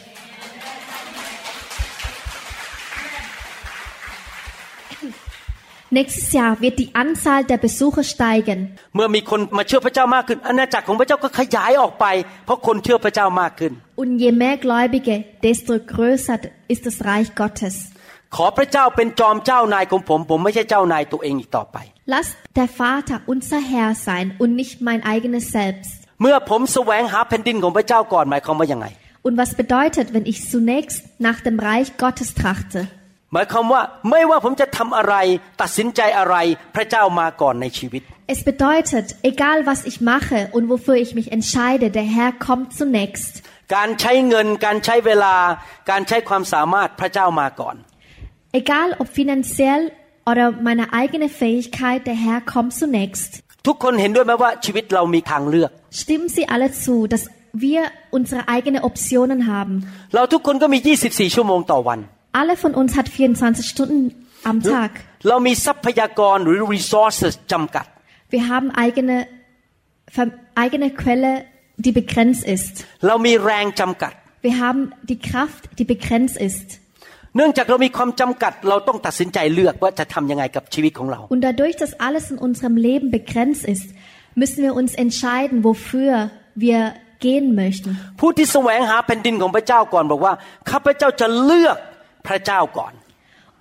Nächstes Jahr wird die Anzahl der Besucher steigen. เมื่อมีคนมาเชื่อพระเจ้ามากขึ้นอาณาจักรของพระเจ้าก็ขยายออกไป เพราะคนเชื่อพระเจ้ามากขึ้น Und je mehr Gläubige, desto größer ist das Reich Gottes. ขอพระเจ้าเป็นจอมเจ้านายของผม ผมไม่ใช่เจ้านายตัวเองอีกต่อไป Lass der Vater unser Herr sein und nicht mein eigenes Selbst. เมื่อผมแสวงหาแผ่นดินของพระเจ้าก่อนหมายความว่ายังไง Und was bedeutet, wenn ich zunächst nach dem Reich Gottes trachte? หมายความว่าไม่ว่าผมจะทำอะไรตัดสินใจอะไรพระเจ้ามาก่อนในชีวิต Es bedeutet, egal was ich mache und wofür ich mich entscheide, der Herr kommt zunächst. การใช้เงินการใช้เวลาการใช้ความสามารถพระเจ้ามาก่อน Egal ob finanziell oder meine eigene Fähigkeit, der Herr kommt zunächst. ทุกคนเห็นด้วยไหมว่าชีวิตเรามีทางเลือก Stimmen Sie alle zu, dass wir unsere eigenen Optionen haben. เราทุกคนก็มี 24 ชั่วโมงต่อวัน Alle von uns hat 24 Stunden am Tag. เรามีทรัพยากรหรือ resources จำกัด Wir haben eigene, ver- eigene Quelle, die begrenzt ist. เรามีแรงจำกัด Wir haben die Kraft, die begrenzt ist. เนื่องจากเรามีความจำกัด เราต้องตัดสินใจเลือกว่าจะทำยังไงกับชีวิตของเรา Und dadurch, dass alles in unserem Leben begrenzt ist, müssen wir uns entscheiden, wofür wir gehen möchten. ผู้ที่แสวงหาแผ่นดินของพระเจ้าก่อนบอกว่าข้าพเจ้าจะเลือก พระเจ้าก่อน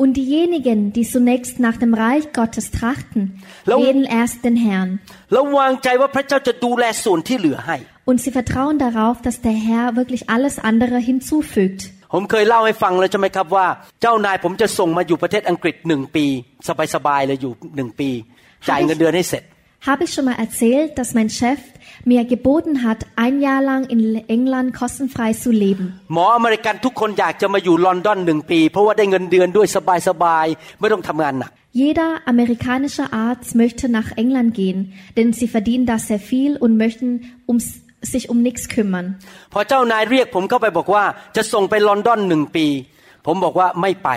Und diejenigen, die zunächst nach dem Reich Gottes trachten, Lau- wählen erst den Herrn. แล้ววางใจว่าพระเจ้าจะดูแลส่วนที่เหลือให้ Und sie vertrauen darauf, dass der Herr wirklich alles andere hinzufügt. ผมเคยเล่าให้ฟังแล้วใช่ไหมครับว่า เจ้านายผมจะส่งมาอยู่ประเทศอังกฤษหนึ่งปี สบายๆเลยอยู่หนึ่งปี จ่ายเงินเดือนให้เสร็จ Habe ich schon mal erzählt, dass mein Chef mir geboten hat, ein Jahr lang in England kostenfrei zu leben. หมออเมริกันทุกคนอยากจะมาอยู่ลอนดอนหนึ่งปี เพราะว่าได้เงินเดือนด้วยสบายๆไม่ต้องทำงานหนัก Jeder amerikanische Arzt möchte nach England gehen, denn sie verdienen da sehr viel und möchten ums, sich um nichts kümmern. พอเจ้านายเรียกผมเข้าไปบอกว่าจะส่งไปลอนดอนหนึ่งปี ผมบอกว่าไม่ไป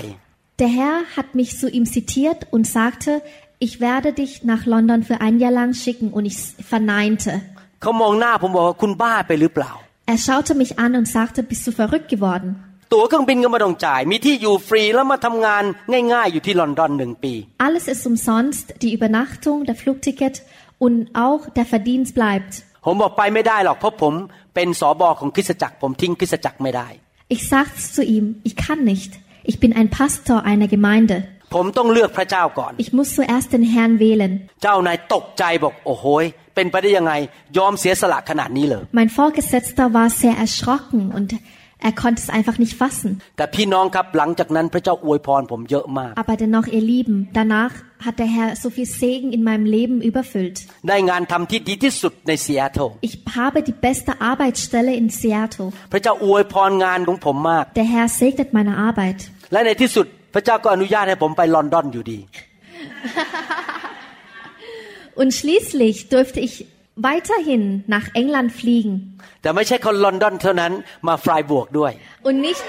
Der Herr hat mich zu ihm zitiert und sagte, ich werde dich nach London für ein Jahr lang schicken und ich verneinte. เขามองหน้าผมบอกว่าคุณบ้าไปหรือเปล่า Er schaute mich an und sagte, bist du verrückt geworden? ตั๋วเครื่องบินก็ไม่ต้องจ่าย มีที่อยู่ฟรีแล้วมาทำงานง่ายๆ อยู่ที่ลอนดอนหนึ่งปี Alles ist umsonst, die Übernachtung, der Flugticket und auch der Verdienst bleibt. ผมบอกไปไม่ได้หรอกเพราะผมเป็นสอบอของคริสตจักรผมทิ้งคริสตจักรไม่ได้ Ich sagte zu ihm, ich kann nicht. Ich bin ein Pastor einer Gemeinde. ผมต้องเลือกพระเจ้าก่อน Ich muss zuerst den Herrn wählen. เจ้านายตกใจบอกโอ้โหยเป็นไปได้ยังไง ยอมเสียสละขนาดนี้เลย Mein Vorgesetzter war sehr erschrocken und er konnte es einfach nicht fassen. แต่พี่น้องครับหลังจากนั้นพระเจ้าอวยพรผมเยอะมาก Aber dennoch, ihr Lieben, danach hat der Herr so viel Segen in meinem Leben überfüllt. ได้งานทำที่ดีที่สุดในซีแอตเทิล Ich habe die beste Arbeitsstelle in Seattle. พระเจ้าอวยพรงานของผมมาก Der Herr segnet meine Arbeit. และในที่สุด พระเจ้าก็อนุญาตให้ผมไปลอนดอนอยู่ดี Und schließlich durfte ich weiterhin nach England fliegen. แต่ไม่ใช่คนลอนดอนเท่านั้นมาฟรายบวกด้วย Und nicht,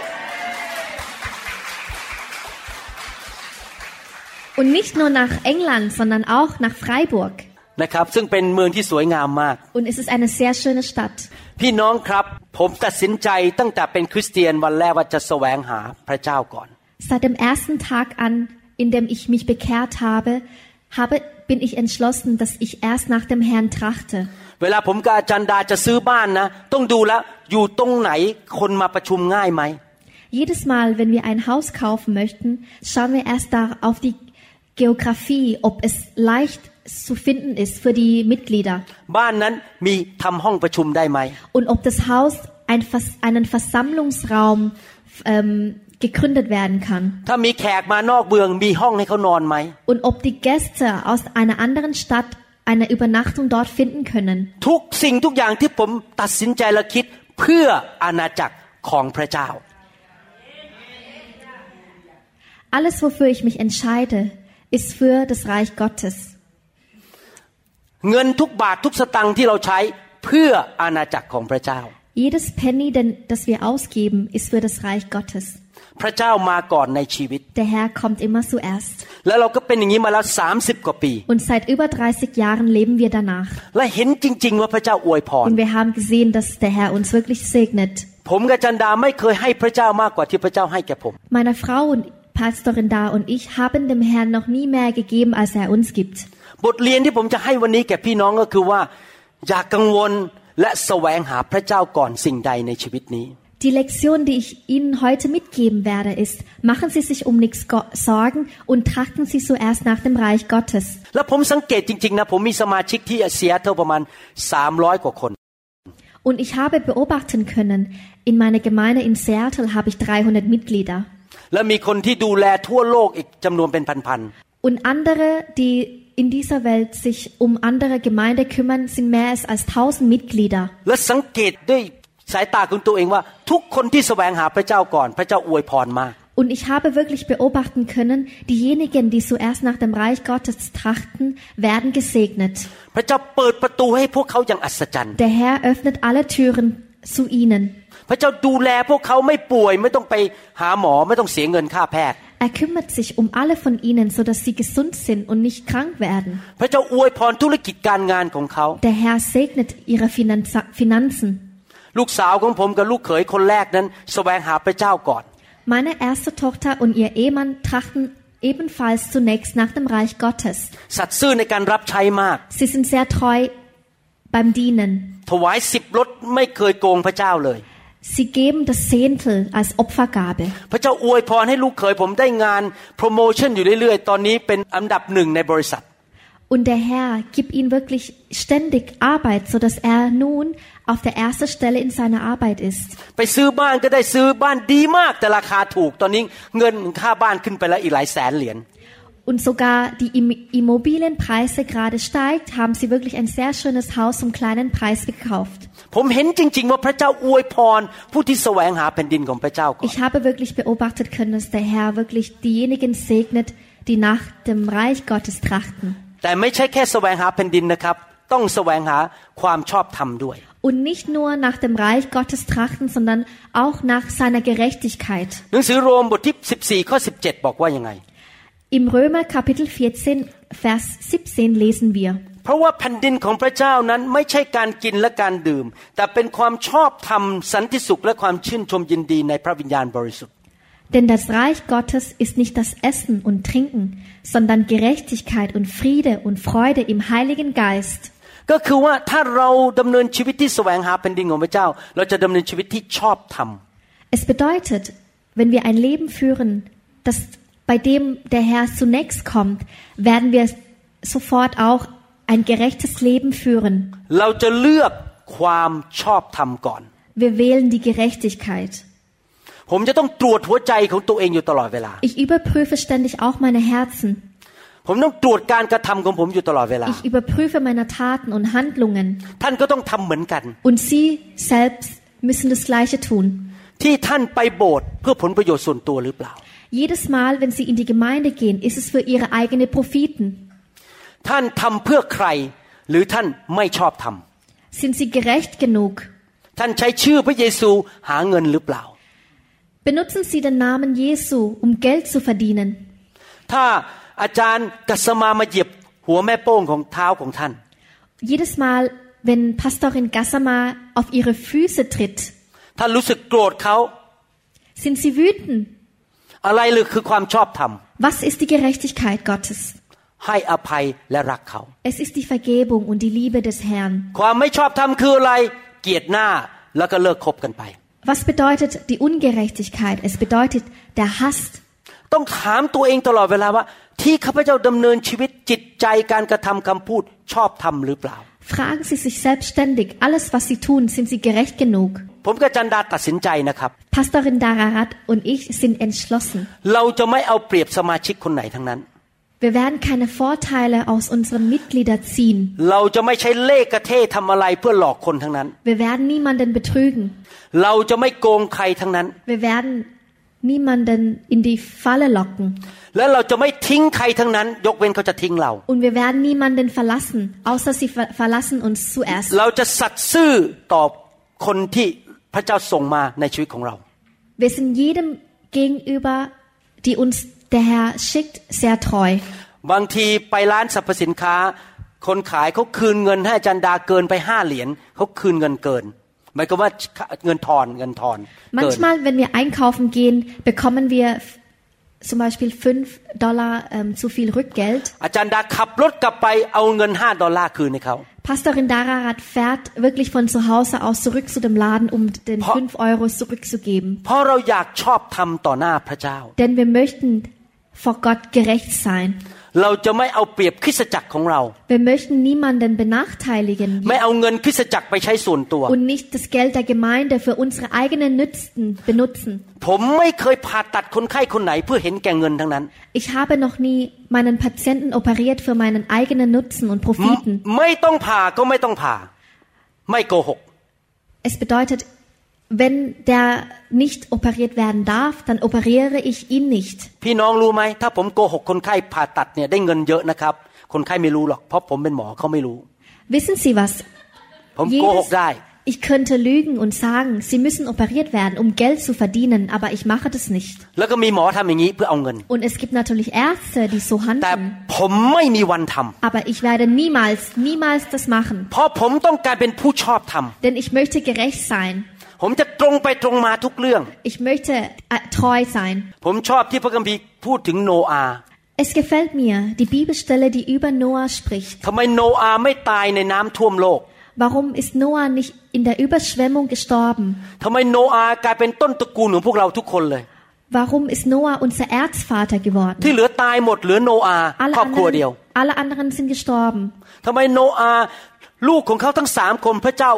und nicht nur nach England, sondern auch nach Freiburg. นะครับซึ่งเป็นเมืองที่สวยงามมาก Und es ist eine sehr schöne Stadt. พี่น้องครับ ผมตัดสินใจตั้งแต่เป็นคริสเตียนวันแรกว่าจะแสวงหาพระเจ้าก่อน Seit dem ersten Tag an, in dem ich mich bekehrt habe, habe bin ich entschlossen, dass ich erst nach dem Herrn trachte. เวลาผมกับอาจารย์ดาจะซื้อบ้านนะ ต้องดูแล้วอยู่ตรงไหนคนมาประชุมง่ายไหม Jedes Mal, wenn wir ein Haus kaufen möchten, schauen wir erst da auf die Geografie, ob es leicht zu finden ist für die Mitglieder บ้านนั้นมีทำห้องประชุมได้ไหม und ob das Haus ein, Vers- einen Versammlungsraum ähm, gegründet werden kann ถ้ามีแขกมานอกเมืองมีห้องให้เขานอนไหม und ob die Gäste aus einer anderen Stadt eine Übernachtung dort finden können. ทุกสิ่งทุกอย่างที่ผมตัดสินใจและคิดเพื่ออาณาจักรของพระเจ้า Alles, wofür ich mich entscheide, ist für das Reich Gottes. เงินทุกบาททุกสตังค์ที่เราใช้เพื่ออาณาจักรของพระเจ้า Jedes Penny, denn, das wir ausgeben, ist für das Reich Gottes. พระเจ้ามาก่อนในชีวิต Der Herr kommt immer zuerst. แล้วเราก็เป็นอย่างนี้มาแล้ว30กว่าปี Und seit über 30 Jahren leben wir danach. และเห็นจริง ๆ ว่าพระเจ้าอวยพร Und wir haben gesehen, dass der Herr uns wirklich segnet. ผมกับจันดาไม่เคยให้พระเจ้ามากกว่าที่พระเจ้าให้แก่ผม Meine Frau und Pastorin da und ich haben dem Herrn noch nie mehr gegeben, als er uns gibt. บทเรียนที่ผมจะให้วันนี้แก่พี่น้องก็คือว่าอย่ากังวลและแสวงหาพระเจ้าก่อนสิ่งใดในชีวิตนี้ Die Lektion, die ich Ihnen heute mitgeben werde, ist, machen Sie sich um nichts Sorgen und trachten Sie zuerst nach dem Reich Gottes. Und ich habe beobachten können, in meiner Gemeinde in Seattle habe ich 300 Mitglieder. Und andere, die in dieser Welt sich um andere Gemeinde kümmern, sind mehr als 1000 Mitglieder. ๆและสังเกตด้วยสายตาของตัวเองว่า ทุกคนที่แสวงหาพระเจ้าก่อน พระเจ้าอวยพรมาก Und ich habe wirklich beobachten können, diejenigen, die zuerst nach dem Reich Gottes trachten, werden gesegnet. พระเจ้าเปิดประตูให้พวกเขาอย่างอัศจรรย์ Der Herr öffnet alle Türen zu ihnen. พระเจ้าดูแลพวกเขาไม่ป่วยไม่ต้องไปหาหมอไม่ต้องเสียเงินค่าแพทย์ Er kümmert sich um alle von ihnen, so dass sie gesund sind und nicht krank werden. พระเจ้าอวยพรธุรกิจการงานของเขา Der Herr segnet ihre Finanza- Finanzen. ลูกสาวของผมกับลูกเขยคนแรกนั้นแสวงหาพระเจ้าก่อน Meine erste Tochter und ihr Ehemann trachten ebenfalls zunächst nach dem Reich Gottes. สัตย์ซื่อในการรับใช้มาก Sie sind sehr treu beim Dienen. ถวายสิบรถไม่เคยโกงพระเจ้าเลย Sie geben das Zehntel als Opfergabe. พระเจ้าอวยพรให้ลูกเขยผมได้งานโปรโมชั่นอยู่เรื่อยๆ ตอนนี้เป็นอันดับหนึ่งในบริษัท Und der Herr gibt ihnen wirklich ständig Arbeit, so dass er nun auf der ersten Stelle in seiner Arbeit ist. ไปซื้อบ้านก็ได้ซื้อบ้านดีมากแต่ราคาถูก ตอนนี้เงินค่าบ้านขึ้นไปแล้วอีกหลายแสนเหรียญ Und sogar die Im- Immobilienpreise gerade steigt, haben sie wirklich ein sehr schönes Haus zum kleinen Preis gekauft. ผมเห็นจริง ๆ ว่าพระเจ้าอวยพร ผู้ที่แสวงหาแผ่นดินของพระเจ้าก่อน Ich habe wirklich beobachtet können, dass der Herr wirklich diejenigen segnet, die nach dem Reich Gottes trachten. แต่ไม่ใช่แค่แสวงหาแผ่นดินนะครับ ต้องแสวงหาความชอบธรรมด้วย Und nicht nur nach dem Reich Gottes trachten, sondern auch nach seiner Gerechtigkeit. หนังสือโรมบทที่ 14 ข้อ 17 บอกว่ายังไง Im Römer Kapitel 14, Vers 17 lesen wir. เพราะว่าแผ่นดินของพระเจ้านั้นไม่ใช่การกินและการดื่ม แต่เป็นความชอบธรรมสันติสุขและความชื่นชมยินดีในพระวิญญาณบริสุทธิ์ Denn das Reich Gottes ist nicht das Essen und Trinken, sondern Gerechtigkeit und Friede und Freude im Heiligen Geist. ก็คือว่าถ้าเราดำเนินชีวิตที่แสวงหาแผ่นดินของพระเจ้า เราจะดำเนินชีวิตที่ชอบธรรม Es bedeutet, wenn wir ein Leben führen, das bei dem der Herr zunächst kommt, werden wir sofort auch ein gerechtes Leben führen. เราจะเลือกความชอบธรรมก่อน Wir wählen die Gerechtigkeit. ผมจะต้องตรวจหัวใจของตัวเองอยู่ตลอดเวลา Ich überprüfe ständig auch meine Herzen. ผมต้องตรวจการกระทำของผมอยู่ตลอดเวลา Ich überprüfe meine Taten und Handlungen. ท่านก็ต้องทำเหมือนกัน Und Sie selbst müssen das Gleiche tun. ที่ท่านไปโบสถ์เพื่อผลประโยชน์ส่วนตัวหรือเปล่า Jedes Mal, wenn Sie in die Gemeinde gehen, ist es für Ihre eigenen Profiten. ท่านทำเพื่อใคร หรือท่านไม่ชอบทำ Sind Sie gerecht genug? ท่านใช้ชื่อพระเยซูหาเงินหรือเปล่า Benutzen Sie den Namen Jesu, um Geld zu verdienen. ถ้า อาจารย์กัสมามาเหยียบหัวแม่โป้งของเท้าของท่าน Jedes Mal, wenn Pastorin Gassama auf Ihre Füße tritt, ท่านรู้สึกโกรธเขา sind Sie wütend. อะไรหรือคือความชอบธรรม Was ist die Gerechtigkeit Gottes? ให้อภัยและรักเขา Es ist die Vergebung und die Liebe des Herrn. ความไม่ชอบธรรมคืออะไร เกลียดหน้าแล้วก็เลิกคบกันไป Was bedeutet die Ungerechtigkeit? Es bedeutet der Hass. ต้องถามตัวเองตลอดเวลาว่า ที่ข้าพเจ้าดำเนินชีวิตจิตใจการกระทำคำพูดชอบธรรมหรือเปล่า Fragen Sie sich selbstständig, alles was Sie tun, sind Sie gerecht genug? ผมกับจันดาตัดสินใจนะครับ Pastorin Dararat und ich sind entschlossen. เราจะไม่เอาเปรียบสมาชิกคนไหนทั้งนั้น Wir werden keine Vorteile aus unseren Mitgliedern ziehen. เราจะไม่ใช้เล่ห์กระเททำอะไรเพื่อหลอกคนทั้งนั้น Wir werden niemanden betrügen. เราจะไม่โกงใครทั้งนั้น Wir werden niemanden in die Falle locken. และเราจะไม่ทิ้งใครทั้งนั้นยกเว้นเขาจะทิ้งเรา Und wir werden niemanden verlassen, außer sie ver verlassen uns zuerst. เราจะสัตย์ซื่อต่อคนที่พระเจ้าส่งมาในชีวิตของเรา Wir sind jedem gegenüber, die uns der Herr schickt, sehr treu. บางทีไปร้านสรรพสินค้า คนขายเขาคืนเงินให้อาจารย์ดาเกินไปห้าเหรียญเขาคืนเงินเกินหมายความว่าเงินทอนเงินทอนเกิน Manchmal, wenn wir einkaufen gehen, bekommen wir f- zum Beispiel 5 Dollar ähm, zu viel Rückgeld. อาจารย์ดาขับรถกลับไปเอาเงินห้าดอลลาร์คืนให้เขา Pastorin Dararat fährt wirklich von zu Hause aus zurück zu dem Laden, um den Pa- 5 Euro zurückzugeben. เพราะเราอยากชอบทำต่อหน้าพระเจ้า Denn wir möchten vor Gott gerecht sein. เราจะไม่เอาเปรียบคริสตจักรของเรา Wir möchten niemanden benachteiligen ไม่เอาเงินคริสตจักรไปใช้ส่วนตัว und nicht das Geld der Gemeinde für unsere eigenen Nützen benutzen. ผมไม่เคยผ่าตัดคนไข้คนไหนเพื่อเห็นแก่เงินทั้งนั้น Ich habe noch nie meinen Patienten operiert für meinen eigenen Nutzen und Profiten. ไม่ต้องผ่าก็ไม่ต้องผ่า ไม่โกหก Es bedeutet, Wenn der nicht operiert werden darf, dann operiere ich ihn nicht. พี่น้องรู้ไหมถ้าผมโกหกคนไข้ผ่าตัดเนี่ยได้เงินเยอะนะครับ คนไข้ไม่รู้หรอกเพราะผมเป็นหมอเขาไม่รู้ Wissen Sie was? ผมโกหกได้ ich könnte lügen und sagen, Sie müssen operiert werden, um Geld zu verdienen, aber ich mache das nicht. แล้วก็มีหมอทำอย่างนี้เพื่อเอาเงิน Und es gibt natürlich Ärzte, die so แต่ handeln. ผมไม่มีวันทำ Aber ich werde niemals, niemals das machen. เพราะผมต้องการเป็นผู้ชอบธรรม Denn ich möchte gerecht sein. ผมจะตรงไปตรงมาทุกเรื่อง Ich möchte äh, treu sein. ผมชอบที่พระคัมภีร์พูดถึงโนอาห์ Es gefällt mir, die Bibelstelle, die über Noah spricht. ทำไมโนอาห์ไม่ตายในน้ำท่วมโลก Warum ist Noah nicht in der Überschwemmung gestorben? ทำไมโนอาห์กลายเป็นต้นตระกูลของพวกเราทุกคนเลย Warum ist Noah unser Erzvater ที่ geworden? เหลือตายหมดเหลือโนอาห์ Alle ครอบครัวเดียว anderen, alle anderen sind gestorben. ทำไมโนอาห์ลูกของเขาทั้งสามคนพระเจ้า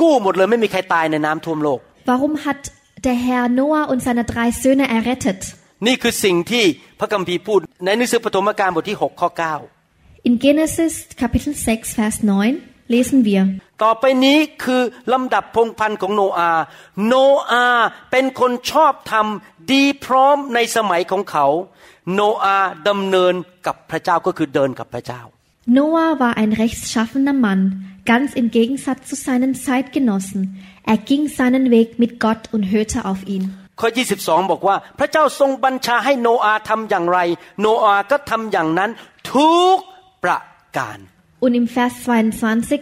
กู้หมดเลยไม่มีใครตายในน้ำท่วมโลก Warum hat der Herr Noah und seine drei Söhne errettet? นี่คือสิ่งที่พระคัมภีร์พูดในหนังสือปฐมกาลบทที่6ข้อ In Genesis Kapitel 6, Vers 9 lesen wir. 9ต่อไปนี้คือลำดับพงศ์พันธุ์ของโนอาห์โนอาห์เป็นคนชอบธรรมดีพร้อมในสมัยของเขา โนอาห์ดำเนินกับพระเจ้าก็คือเดินกับพระเจ้า Noah war ein rechtschaffener Mann, ganz im Gegensatz zu seinen Zeitgenossen. Er ging seinen Weg mit Gott und hörte auf ihn. ข้อ 22 บอกว่า พระเจ้าทรงบัญชาให้โนอาห์ทำอย่างไร โนอาห์ก็ทำอย่างนั้นทุกประการ Und im Vers 22,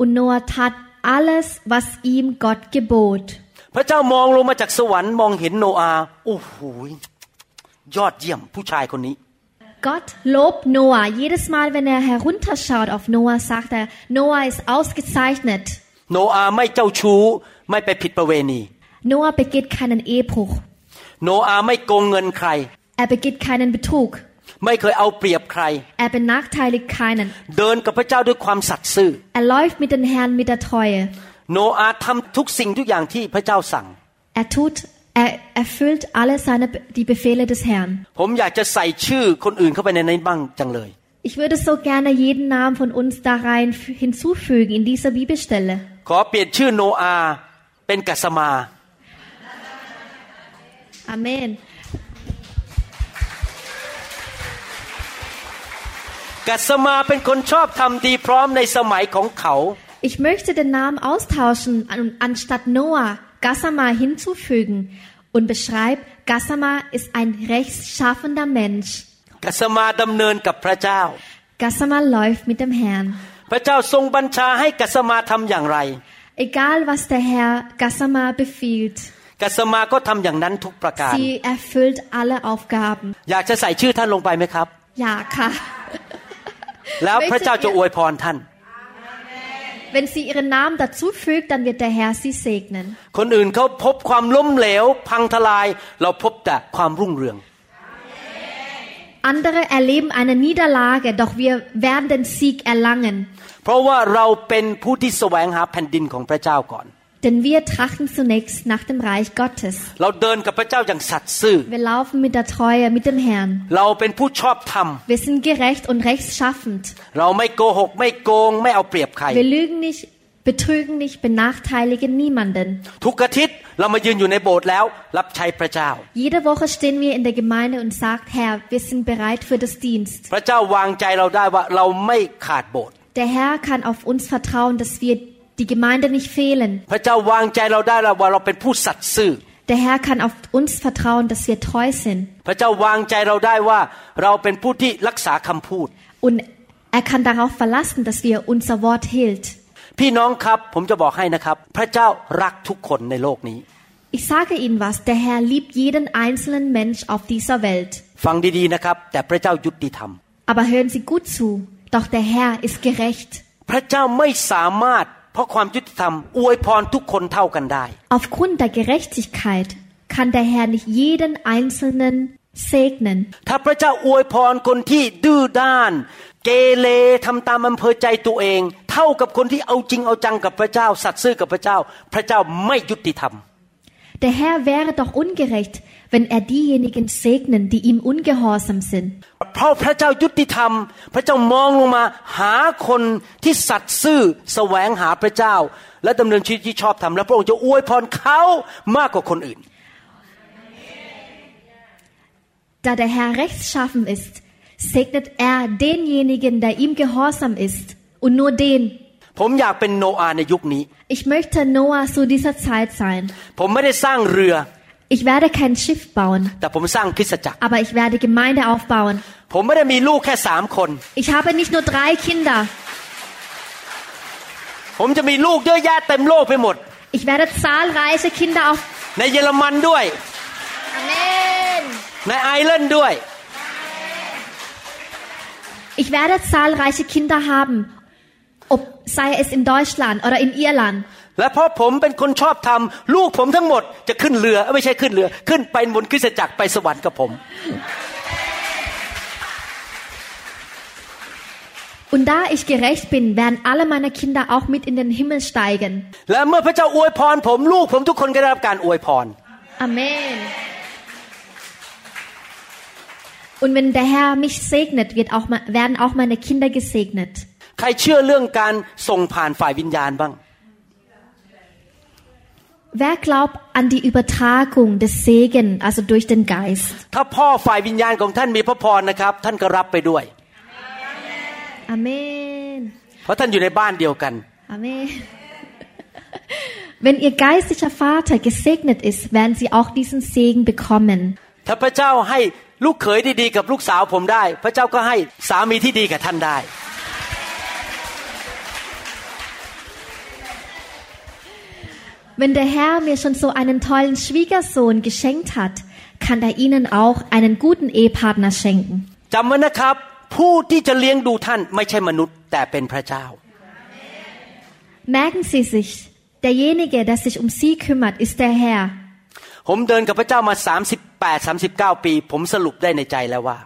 und Noah tat alles, was ihm Gott gebot. พระเจ้ามองลงมาจากสวรรค์มองเห็นโนอาห์โอ้โหยอดเยี่ยมผู้ชายคนนี้ Gott lobt Noah. Jedes Mal, wenn er herunterschaut auf Noah, sagt er, Noah ist ausgezeichnet. โนอาห์ไม่เจ้าชู้ไม่ไปผิดประเวณี Noah begeht keinen Ehebruch. โนอาห์ไม่โกงเงินใคร Er begeht keinen Betrug. ไม่เคยเอาเปรียบใคร Er benachteiligt keinen. เดินกับพระเจ้าด้วยความสัตย์ซื่อ Er läuft mit dem Herrn mit der Treue. โนอาห์ทำทุกสิ่งทุกอย่างที่พระเจ้าสั่ง Er tut, er erfüllt alle seine, die Befehle des Herrn. ผมอยากจะใส่ชื่อคนอื่นเข้าไปในนั้นบ้างจังเลย Ich würde so gerne jeden Namen von uns da rein f- hinzufügen in dieser Bibelstelle. ขอเปลี่ยนชื่อโนอาห์เป็นกัสมา Amen. กัสมาเป็นคนชอบทำดีพร้อมในสมัยของเขา Ich möchte den Namen austauschen und anstatt Noah Gassama hinzufügen und beschreibt, Gassama ist ein rechtschaffender Mensch. กัสมาดำเนินกับพระเจ้า Gassama läuft mit dem Herrn. พระเจ้าทรงบัญชาให้กัสมาทำอย่างไร Egal was der Herr Gassama befiehlt, กัสมาก็ทำอย่างนั้นทุกประการ sie erfüllt alle Aufgaben. อยากจะใส่ชื่อท่านลงไปไหมครับ Ja, Ka. แล้วพระเจ้าจะอวยพรท่าน Wenn sie ihren Namen dazu fügt, dann wird der Herr sie segnen. คนอื่นเขาพบความล้มเหลว พังทลาย เราพบแต่ความรุ่งเรือง Andere erleben eine Niederlage, doch wir werden den Sieg erlangen. เพราะว่าเราเป็นผู้ที่แสวงหาแผ่นดินของพระเจ้าก่อน denn wir trachten zunächst nach dem Reich Gottes. Wir laufen mit der Treue mit dem Herrn. Wir sind gerecht und rechtschaffend. Wir lügen nicht, betrügen nicht, benachteiligen niemanden. Jede Woche stehen wir in der Gemeinde und sagen, Herr, wir sind bereit für das Dienst. Der Herr kann auf uns vertrauen, dass wir die Gemeinde nicht fehlen. พระเจ้าวางใจเราได้แล้วว่าเราเป็นผู้สัตย์ซื่อ Der Herr kann auf uns vertrauen, dass wir treu sind. พระเจ้าวางใจเราได้ว่าเราเป็นผู้ที่รักษาคำพูด Und er kann darauf verlassen, dass wir unser Wort hielt. พี่น้องครับ ผมจะบอกให้นะครับ พระเจ้ารักทุกคนในโลกนี้ Ich sage Ihnen was, der Herr liebt jeden einzelnen Mensch auf dieser Welt. ฟังดีๆนะครับ แต่พระเจ้ายุติธรรม Aber hören Sie gut zu, doch der Herr ist gerecht. พระเจ้าไม่สามารถ เพราะความยุติธรรมอวยพรทุกคนเท่ากันได้ Aufgrund der Gerechtigkeit kann der Herr nicht jeden Einzelnen segnen. ถ้าพระเจ้าอวยพรคนที่ดื้อด้าน เกเรทำตามอำเภอใจตัวเอง เท่ากับคนที่เอาจริงเอาจังกับพระเจ้า สัตย์ซื่อกับพระเจ้า พระเจ้าไม่ยุติธรรม Der Herr wäre doch ungerecht, wenn er diejenigen segnen, die ihm ungehorsam sind. เพราะพระเจ้ายุติธรรม พระเจ้ามองลงมาหาคนที่สัตย์ซื่อแสวงหาพระเจ้า และดำเนินชีวิตที่ชอบธรรมและพระองค์จะอวยพรเขามากกว่าคนอื่น Da der Herr rechtschaffen ist, segnet er denjenigen, der ihm gehorsam ist. Und nur den. ผมอยากเป็นโนอาห์ในยุคนี้ Ich möchte Noah zu dieser Zeit sein. ผมไม่ได้สร้างเรือ Ich werde kein Schiff bauen, แต่ผมสร้างคริสตจักร aber ich werde Gemeinde aufbauen. ผมไม่ได้มีลูกแค่สามคน Ich habe nicht nur drei Kinder. ผมจะมีลูกเยอะแยะเต็มโลกไปหมด Ich werde zahlreiche Kinder auf. ในเยอรมันด้วย Amen. ในไอร์แลนด์ด้วย Ich werde zahlreiche Kinder haben, ob sei es in Deutschland oder in Irland. และเพราะผมเป็นคนชอบทำลูกผมทั้งหมดจะขึ้นเรือเอ้ยไม่ใช่ขึ้นเรือ ขึ้นไปบนคริสตจักรไปสวรรค์กับผม Und da ich gerecht bin, werden alle meine Kinder auch mit in den Himmel steigen. และเมื่อพระเจ้าอวยพรผมลูกผมทุกคนก็ได้รับการอวยพร Amen. Und wenn der Herr mich segnet, wird auch, me- werden auch meine Kinder gesegnet. ใครเชื่อเรื่องการส่งผ่านฝ่ายวิญญาณบ้าง Wer glaubt an die Übertragung des Segen, also durch den Geist? ถ้าพ่อฝ่ายวิญญาณของท่านมีพระพรนะครับ ท่านก็รับไปด้วย Amen. เพราะท่านอยู่ในบ้านเดียวกัน Amen. Wenn ihr geistlicher Vater gesegnet ist, werden sie auch diesen Segen bekommen. ถ้าพระเจ้าให้ลูกเขยดีๆกับลูกสาวผมได้ พระเจ้าก็ให้สามีที่ดีกับท่านได้ Wenn der Herr mir schon so einen tollen Schwiegersohn geschenkt hat, kann er ihnen auch einen guten Ehepartner schenken. จำไว้นะครับ ผู้ที่จะเลี้ยงดูท่านไม่ใช่มนุษย์ แต่เป็นพระเจ้า Merken Sie sich, derjenige, der sich um Sie kümmert, ist der Herr. ผมเดินกับพระเจ้ามา 38 39 ปี ผมสรุปได้ในใจแล้วว่า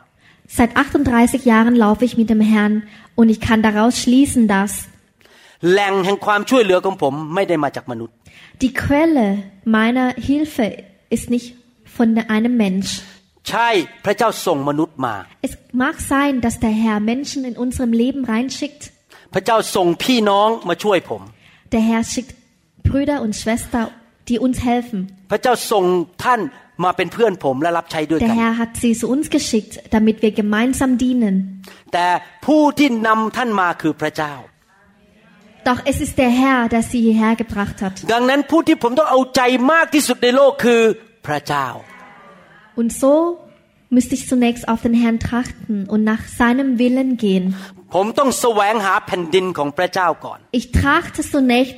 Seit 38 Jahren laufe ich mit dem Herrn und ich kann daraus schließen, dass แหล่งแห่งความช่วยเหลือของผมไม่ได้มาจากมนุษย์ die Quelle meiner Hilfe ist nicht von einem Mensch. ใช่พระเจ้าส่งมนุษย์มา Es mag sein, dass der Herr Menschen in unserem Leben reinschickt. พระเจ้าส่งพี่น้องมาช่วยผม Der Herr schickt Brüder und Schwestern, die uns helfen. พระเจ้าส่งท่านมาเป็นเพื่อนผมและรับใช้ด้วย Der กัน Herr hat sie zu uns geschickt, damit wir gemeinsam dienen. แต่ผู้ที่นำท่านมาคือพระเจ้า Doch es ist der Herr, der sie hierher gebracht hat. ดังนั้นผู้ที่ผมต้องเอาใจมากที่สุดในโลกคือพระเจ้า Und so müsste ich zunächst auf den Herrn trachten und nach seinem Willen gehen. ผมต้องแสวงหาแผ่นดินของพระเจ้าก่อน Ich trachte zunächst,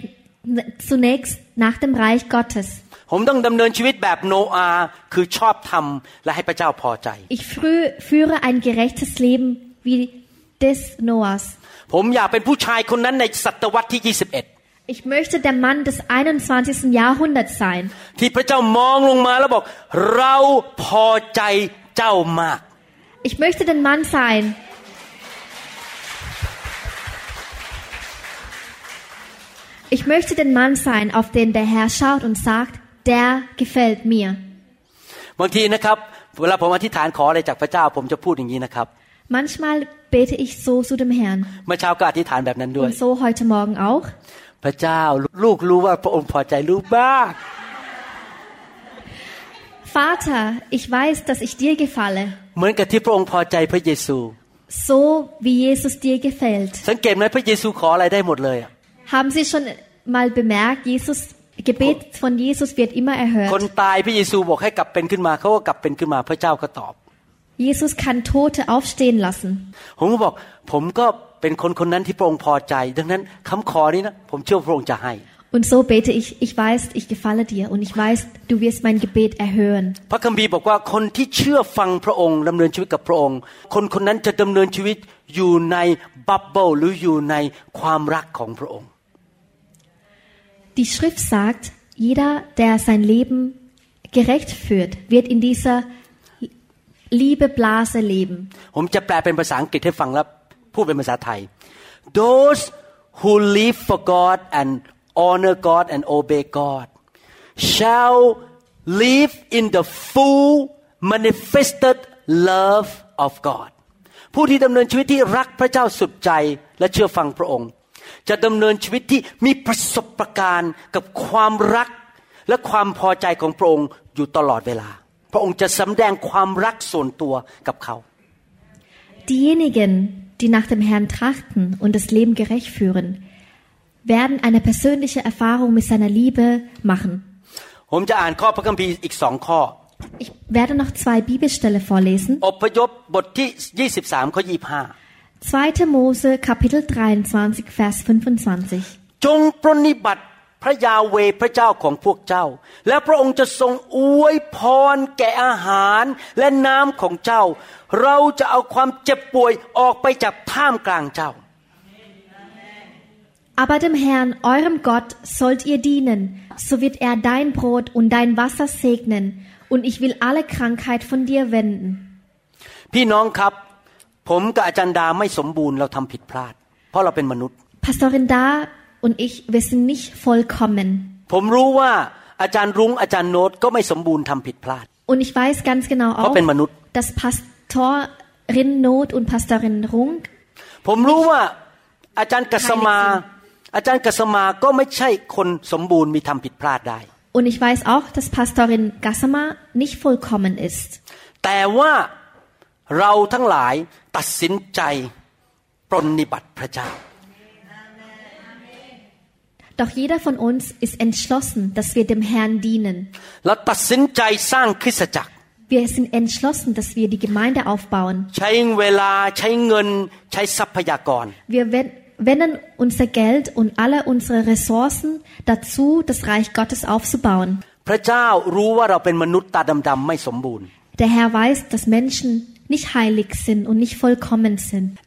zunächst nach dem Reich Gottes. ผมต้องดำเนินชีวิตแบบโนอาห์คือชอบธรรมและให้พระเจ้าพอใจ Ich frü- führe ein gerechtes Leben wie des Noahs. ผมอยากเป็นผู้ชายคนนั้นในศตวรรษที่ 21 Ich möchte der Mann des 21. Jahrhunderts sein, ที่พระเจ้ามองลงมาแล้วบอก เราพอใจเจ้ามาก Ich möchte den Mann sein, Ich möchte den Mann sein, auf den der Herr schaut und sagt, der gefällt mir. บางทีนะครับเวลาผมอธิษฐานขออะไรจากพระเจ้า ผมจะพูดอย่างนี้นะครับ Manchmal bete ich so zu dem Herrn เมื่อเช้าก็อธิษฐานแบบนั้นด้วย und so heute Morgen auch. พระเจ้าลูกรู้ว่าพระองค์พอใจลูกมาก Vater, ich weiß, dass ich dir gefalle, เหมือนกับที่พระองค์พอใจพระเยซู so wie Jesus dir gefällt. สังเกตไหมพระเยซูขออะไรได้หมดเลยอะ Haben Sie schon mal bemerkt, Jesus Gebet von Jesus wird immer คน erhört. ตายพระเยซูบอกให้กลับเป็นขึ้นมาเขาก็กลับเป็นขึ้นมาพระเจ้าก็ตอบ Jesus kann Tote aufstehen lassen. ผมก็บอก ผมก็เป็นคนคนนั้นที่พระองค์พอใจ ดังนั้นคำขอนี้นะผมเชื่อว่าพระองค์จะให้ Und so bete ich, ich weiß, ich gefalle dir und ich weiß, du wirst mein Gebet erhören. พระคัมภีร์บอกว่าคนที่เชื่อฟังพระองค์ดำเนินชีวิตกับพระองค์ คนคนนั้นจะดำเนินชีวิตอยู่ในบับเบิลหรืออยู่ในความรักของพระองค์ Die Schrift sagt, jeder, der sein Leben gerecht führt, wird in dieser Liebeblase leben. ผมจะแปลเป็นภาษาอังกฤษให้ฟังแล้วพูดเป็นภาษาไทย those who live for God and honor God and obey God shall live in the full manifested love of God ผู้ที่ดำเนินชีวิตที่รักพระเจ้าสุดใจและเชื่อฟังพระองค์ จะดำเนินชีวิตที่มีประสบการณ์กับความรักและความพอใจของพระองค์อยู่ตลอดเวลา พระองค์จะสำแดงความรักส่วนตัวกับเขา Diejenigen, die nach dem Herrn trachten und das Leben gerecht führen, werden eine persönliche Erfahrung mit seiner Liebe machen. ผมจะอ่านข้อพระคัมภีร์อีกสองข้อ Ich werde noch zwei Bibelstelle vorlesen. อพยพบทที่ 23ข้อ25 2. Mose Kapitel 23 Vers 25. จงปรนนิบัติ พระยาเวห์พระเจ้าของพวกเจ้า และพระองค์จะทรงอวยพรแก่อาหารและน้ำของเจ้า เราจะเอาความเจ็บป่วยออกไปจากท่ามกลางเจ้า Aber dem Herrn, eurem Gott, sollt ihr dienen, so wird er dein Brot und dein Wasser segnen, und ich will alle Krankheit von dir wenden. พี่น้องครับ ผมกับอาจารย์ดาไม่สมบูรณ์เราทำผิดพลาด เพราะเราเป็นมนุษย์ Pastorin Da und ich, wir sind nicht vollkommen. ผมรู้ว่าอาจารย์รุ้งอาจารย์โน้ตก็ไม่สมบูรณ์ทำผิดพลาด Und ich weiß ganz genau เพราะ auch, เป็นมนุษย์ dass Pastorin Not und Pastorin Rung ผมรู้ว่าอาจารย์กัสมา อาจารย์กัสมาก็ไม่ใช่คนสมบูรณ์มีทำผิดพลาดได้ und ich weiß auch, dass Pastorin Gassama nicht vollkommen ist. แต่ว่าเราทั้งหลายตัดสินใจปรนนิบัติพระเจ้า Doch jeder von uns ist entschlossen, dass wir dem Herrn dienen. Wir sind entschlossen, dass wir die Gemeinde aufbauen. Wir wenden unser Geld und alle unsere Ressourcen dazu, das Reich Gottes aufzubauen. Der Herr weiß, dass Menschen nicht heilig sind und nicht vollkommen sind.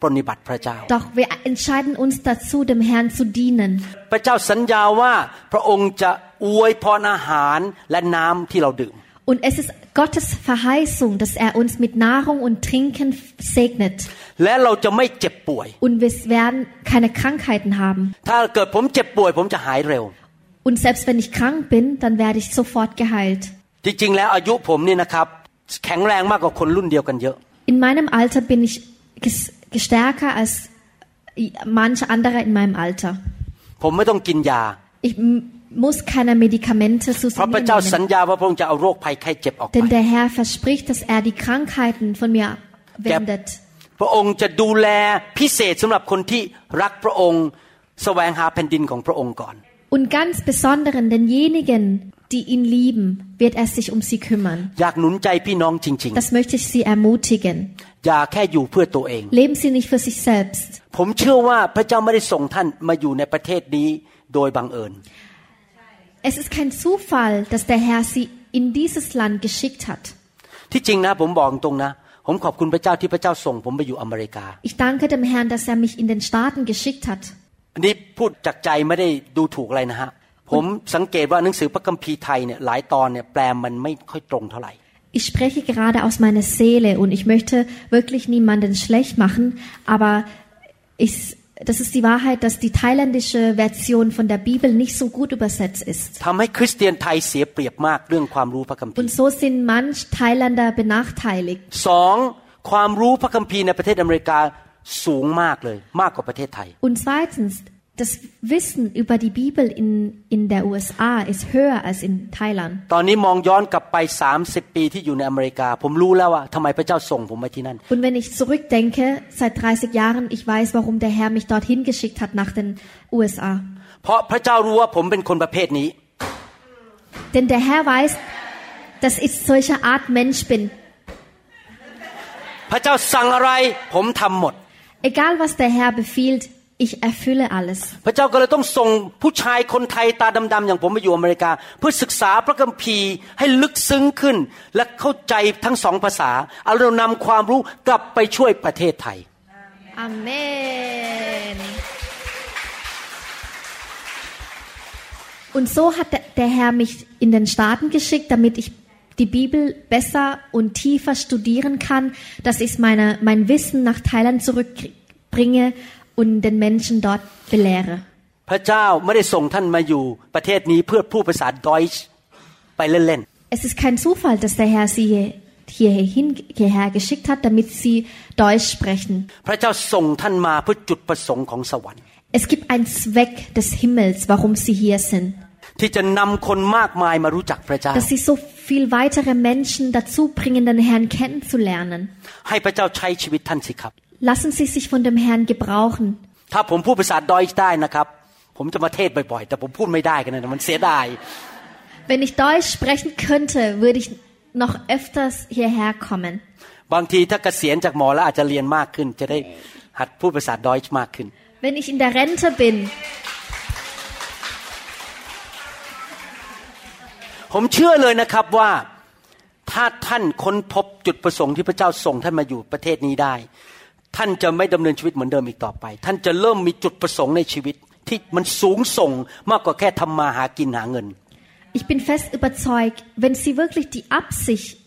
แต่เราเลือกที่จะรับใช้ปรนนิบัติพระเจ้า Doch wir entscheiden uns dazu, dem Herrn zu dienen. พระเจ้าสัญญาว่าพระองค์จะอวยพรอาหารและน้ำที่เราดื่ม Und es ist Gottes Verheißung, dass er uns mit Nahrung und Trinken segnet. และเราจะไม่เจ็บป่วย Und wir werden keine Krankheiten haben. ถ้าเกิดผมเจ็บป่วย ผมจะหายเร็ว Und selbst wenn ich krank bin, dann werde ich sofort geheilt. จริงๆ แล้วอายุผมนี่นะครับ แข็งแรงมากกว่าคนรุ่นเดียวกันเยอะ In meinem Alter bin ich ges- stärker als manche andere in meinem Alter. ผมไม่ต้องกินยา Ich m- muss keine Medikamente zu เพราะ mir พระเจ้าสัญ nehmen. ญาว่าพระองค์จะเอาโรคภัยไข้เจ็บออกไป Denn der Herr verspricht, dass er die Krankheiten von mir wendet. พระองค์จะดูแลพิเศษสำหรับคนที่รักพระองค์ แสวงหาแผ่นดินของพระองค์ก่อน Und ganz besonderen denjenigen, die ihn lieben, wird er sich um sie kümmern. อยากหนุนใจพี่น้องจริง Das möchte ich Sie ermutigen. ๆอย่าแค่อยู่เพื่อตัวเอง Leben Sie nicht für sich selbst. ผมเชื่อว่าพระเจ้าไม่ได้ส่งท่านมาอยู่ในประเทศนี้โดยบังเอิญ Es ist kein Zufall, dass der Herr Sie in dieses Land geschickt hat. ที่จริงนะผมบอกตรงนะผมขอบคุณพระเจ้าที่พระเจ้าส่งผมไปอยู่อเมริกา Ich danke dem Herrn, dass er mich in den Staaten geschickt hat. อันนี้พูดจากใจไม่ได้ดูถูกอะไรนะฮะผมสังเกตว่าหนังสือพระคัมภีร์ไทยเนี่ยหลายตอนเนี่ยแปลมันไม่ค่อยตรงเท่าไหร่ Ich spreche gerade aus meiner Seele und ich möchte wirklich niemanden schlecht machen, aber ich, das ist die Wahrheit, dass die thailändische Version von der Bibel nicht so gut übersetzt ist. ทำให้คริสเตียนไทยเสียเปรียบมากเรื่องความรู้พระคัมภี Und ร์ so sind manch Thailänder benachteiligt. สองความรู้พระคัมภีร์ในประเทศอเมริกาสูงมากเลย มากกว่าประเทศไทย Und zweitens, das Wissen über die Bibel in, in der USA ist höher als in Thailand. ตอนนี้มองย้อนกลับไป 30 ปีที่อยู่ในอเมริกา ผมรู้แล้วว่าทำไมพระเจ้าส่งผมไปที่นั่น Und wenn ich zurückdenke, seit 30 Jahren, ich weiß, warum der Herr mich dorthin geschickt hat nach den USA. เพราะพระเจ้ารู้ว่าผมเป็นคนประเภทนี้ Denn der Herr weiß, dass ich solcher Art Mensch bin. พระเจ้าสั่งอะไรผมทำหมด Egal was der Herr befiehlt, ich erfülle alles. พระเจ้าก็เลยต้องส่งผู้ชายคนไทยตาดำๆอย่างผมไปอยู่อเมริกา เพื่อศึกษาพระคัมภีร์ให้ลึกซึ้งขึ้น และเข้าใจทั้งสองภาษา เอาเรานำความรู้กลับไปช่วยประเทศไทย Amen. Und so hat der- der Herr mich in den Staaten geschickt, damit ich die Bibel besser und tiefer studieren kann, dass ich meine, mein Wissen nach Thailand zurückbringe und den Menschen dort belehre. พระเจ้าไม่ได้ส่งท่านมาอยู่ประเทศนี้เพื่อพูดภาษาดอยช์ไปเล่น Es ist kein Zufall, dass der Herr sie hierhin, hierher geschickt hat, damit sie Deutsch sprechen. พระเจ้าส่งท่านมาเพื่อจุดประสงค์ของสวรรค์ Es gibt einen Zweck des Himmels, warum sie hier sind. ที่จะนำคนมากมายมารู้จักพระเจ้า Dass sie so viel weitere Menschen dazu bringen, den Herrn kennenzulernen. ให้พระเจ้าใช้ชีวิตท่านสิครับ Lassen Sie sich von dem Herrn gebrauchen. ถ้าผมพูดภาษาดอยช์ได้นะครับ ผมจะมาเทศบ่อยๆ แต่ผมพูดไม่ได้กันนะมันเสียดาย Wenn ich Deutsch sprechen könnte, würde ich noch öfters hierher kommen. บางทีถ้าเกษียณจากหมอแล้วอาจจะเรียนมากขึ้น จะได้หัดพูดภาษาดอยช์มากขึ้น Wenn ich in der Rente bin, ผมเชื่อเลยนะครับว่าถ้าท่านค้นพบจุดประสงค์ที่พระเจ้าส่งท่านมาอยู่ประเทศนี้ได้ ท่านจะไม่ดำเนินชีวิตเหมือนเดิมอีกต่อไป ท่านจะเริ่มมีจุดประสงค์ในชีวิต ที่มันสูงส่งมากกว่าแค่ทำมาหากินหาเงิน ich bin fest überzeugt, wenn Sie wirklich die Absicht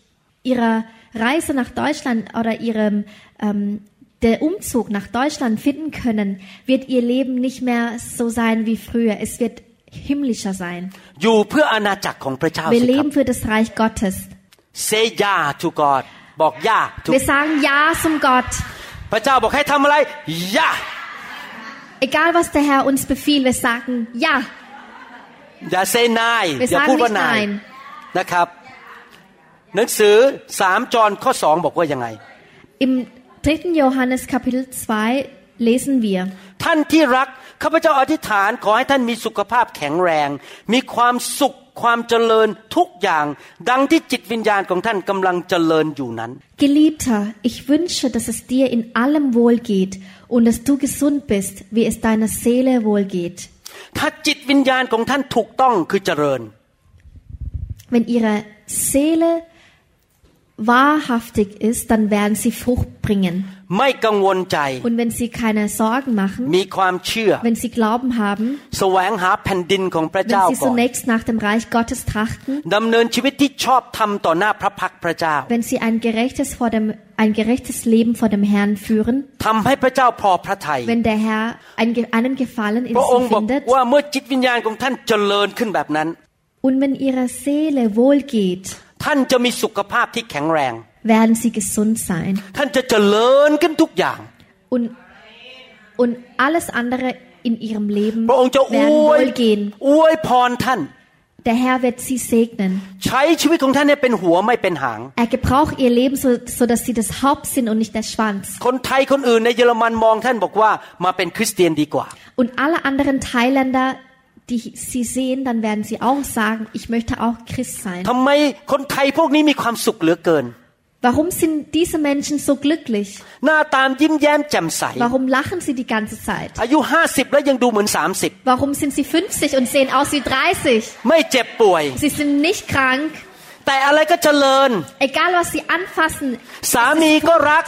Ihrer Reise nach Deutschland oder Ihrem ähm, der Umzug nach Deutschland finden können, wird Ihr Leben nicht mehr so sein wie früher. Es wird himmlischer sein. อยู่เพื่ออาณาจักรของพระเจ้า Wir สิครับ leben für das Reich Gottes. say ja to God บอกย่า to Wir sagen Ja zum Gott. พระเจ้าบอกให้ทำอะไรย่า Egal was der Herr uns befiehlt, wir sagen Ja. อย่า say นาย Wir อย่า sagen พูดว่า nicht นาย Nein. นะครับหนังสือสามจอห์นข้อสองบอกว่ายังไง Im 3. Johannes Kapitel 2 lesen wir. ท่านที่รักข้าพเจ้าอธิษฐานขอให้ท่านมีสุขภาพแข็งแรง มีความสุข ความเจริญทุกอย่าง ดังที่จิตวิญญาณของท่านกำลังเจริญอยู่นั้น Geliebter, ich wünsche, dass es dir in allem wohlgeht und dass du gesund bist, wie es deiner Seele wohlgeht. ถ้าจิตวิญญาณของท่านถูกต้องคือเจริญ Wenn ihre Seele wahrhaftig ist, dann werden sie Frucht bringen. Und wenn sie keine Sorgen machen, wenn sie Glauben haben, wenn sie zunächst nach dem Reich Gottes trachten, wenn sie ein gerechtes, vor dem, ein gerechtes Leben vor dem Herrn führen, wenn der Herr einen Gefallen in sie findet, und wenn ihre Seele wohlgeht, ท่านจะมีสุขภาพที่แข็งแรง werden sie gesund sein ท่านจะเจริญขึ้นทุกอย่าง und, und alles andere in ihrem Leben พระองค์จะอ werden วย wohlgehen. อวยพรท่าน Der Herr wird sie segnen. ใช้ชีวิตของท่านให้เป็นหัวไม่เป็นหาง Er gebraucht ihr Leben, so, so dass sie das Haupt sind und nicht der Schwanz. คนไทยคนอื่นในเยอรมันมองท่านบอกว่ามาเป็นคริสเตียนดีกว่า Und alle anderen Thailänder, die sie sehen, dann werden sie auch sagen, ich möchte auch Christ sein. ทำไมคนไทยพวกนี้มีความสุขเหลือเกิน Warum sind diese Menschen so glücklich? หน้าตามยิ้มแย้มแจ่มใส Warum lachen sie die ganze Zeit? อายุห้าสิบแล้วยังดูเหมือนสามสิบ Warum sind sie 50 und sehen aus wie 30? ไม่เจ็บป่วย Sie sind nicht krank. แต่อะไรก็เจริญ Egal was sie anfassen, สามีก็รัก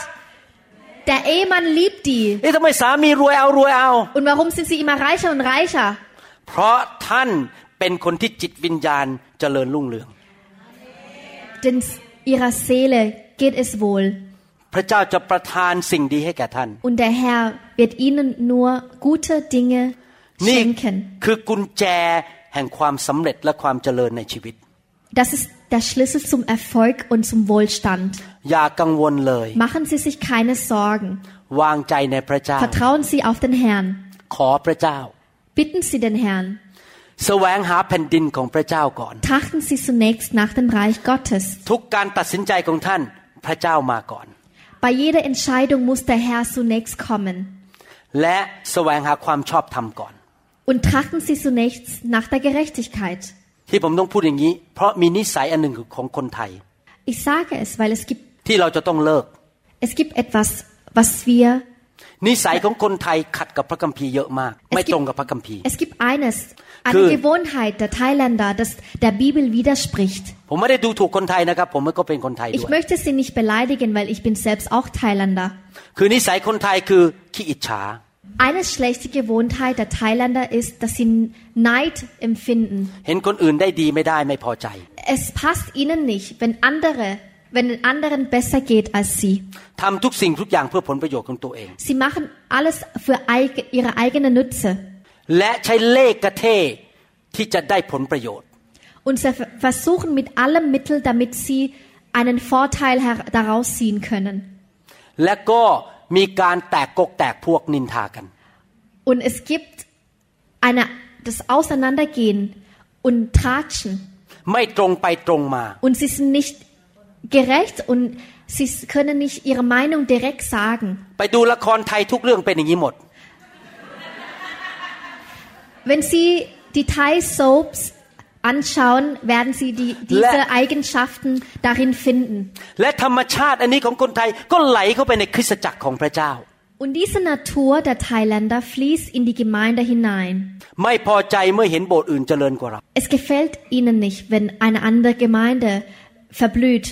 der Ehemann liebt die. เอ๊ะทำไมสามีรวยเอารวยเอา Und warum sind sie immer reicher und reicher? เพราะท่านเป็นคนที่จิตวิญญาณเจริญรุ่งเรือง Denn ihrer Seele geht es wohl. พระเจ้าจะประทานสิ่งดีให้แก่ท่าน Und der Herr wird ihnen nur gute Dinge นี่ schenken. คือกุญแจแห่งความสำเร็จและความเจริญในชีวิต Das ist der Schlüssel zum Erfolg und zum Wohlstand. อย่ากังวลเลย Machen Sie sich keine Sorgen. วางใจในพระเจ้า Vertrauen Sie auf den Herrn. ขอพระเจ้า Bitten Sie den Herrn. แสวงหาแผ่นดินของพระเจ้าก่อน Trachten Sie zunächst nach dem Reich Gottes. ทุกการตัดสินใจของท่านพระเจ้ามาก่อน Bei jeder Entscheidung muss der Herr zunächst kommen. และแสวงหาความชอบธรรมก่อน Und trachten Sie zunächst nach der Gerechtigkeit. ที่ผมต้องพูดอย่างนี้ เพราะมีนิสัยอันหนึ่งของคนไทย Ich sage es, weil es gibt, ที่เราจะต้องเลิก es gibt etwas, was wir นิสัยของคนไทยขัดกับพระคัมภีร์เยอะมาก ไม่ตรงกับพระคัมภีร์ Es gibt eines, eine Cool. Gewohnheit der Thailänder, das der Bibel widerspricht. ผมไม่ได้ดูถูกคนไทยนะครับ ผมก็เป็นคนไทยด้ Ich วย möchte sie nicht beleidigen, weil ich bin selbst auch Thailänder. คือนิสัยคนไทยคือขี้อิจฉา Eine schlechte Gewohnheit der Thailänder ist, dass sie Neid empfinden. เห็นคนอื่นได้ดีไม่ได้ไม่พอใจ Es passt ihnen nicht, wenn andere, wenn den anderen besser geht als sie. ทำทุกสิ่งทุกอย่างเพื่อผลประโยชน์ของตัวเอง Sie machen alles für eig- ihre eigene Nütze. และใช้เล่ห์กระเท่ที่จะได้ผลประโยชน์ Und sie ver- versuchen mit allem Mittel, damit sie einen Vorteil her- daraus ziehen können. และก็มีการแตกกกแตกพวกนินทากัน Und es gibt eine, das Auseinandergehen und Tratschen. ไม่ตรงไปตรงมา Und sie sind nicht gerecht und sie können nicht ihre Meinung direkt sagen. ไปดูละครไทยทุกเรื่องเป็นอย่างนี้หมด Wenn sie die Thai-Soaps anschauen, werden sie die, diese Le- Eigenschaften darin finden. และธรรมชาติอันนี้ของคนไทยก็ไหลเข้าไปในคริสตจักรของพระเจ้า Und diese Natur der Thailänder fließt in die Gemeinde hinein. ไม่พอใจเมื่อเห็นโบสถ์อื่นเจริญกว่าเรา Es gefällt ihnen nicht, wenn eine andere Gemeinde verblüht.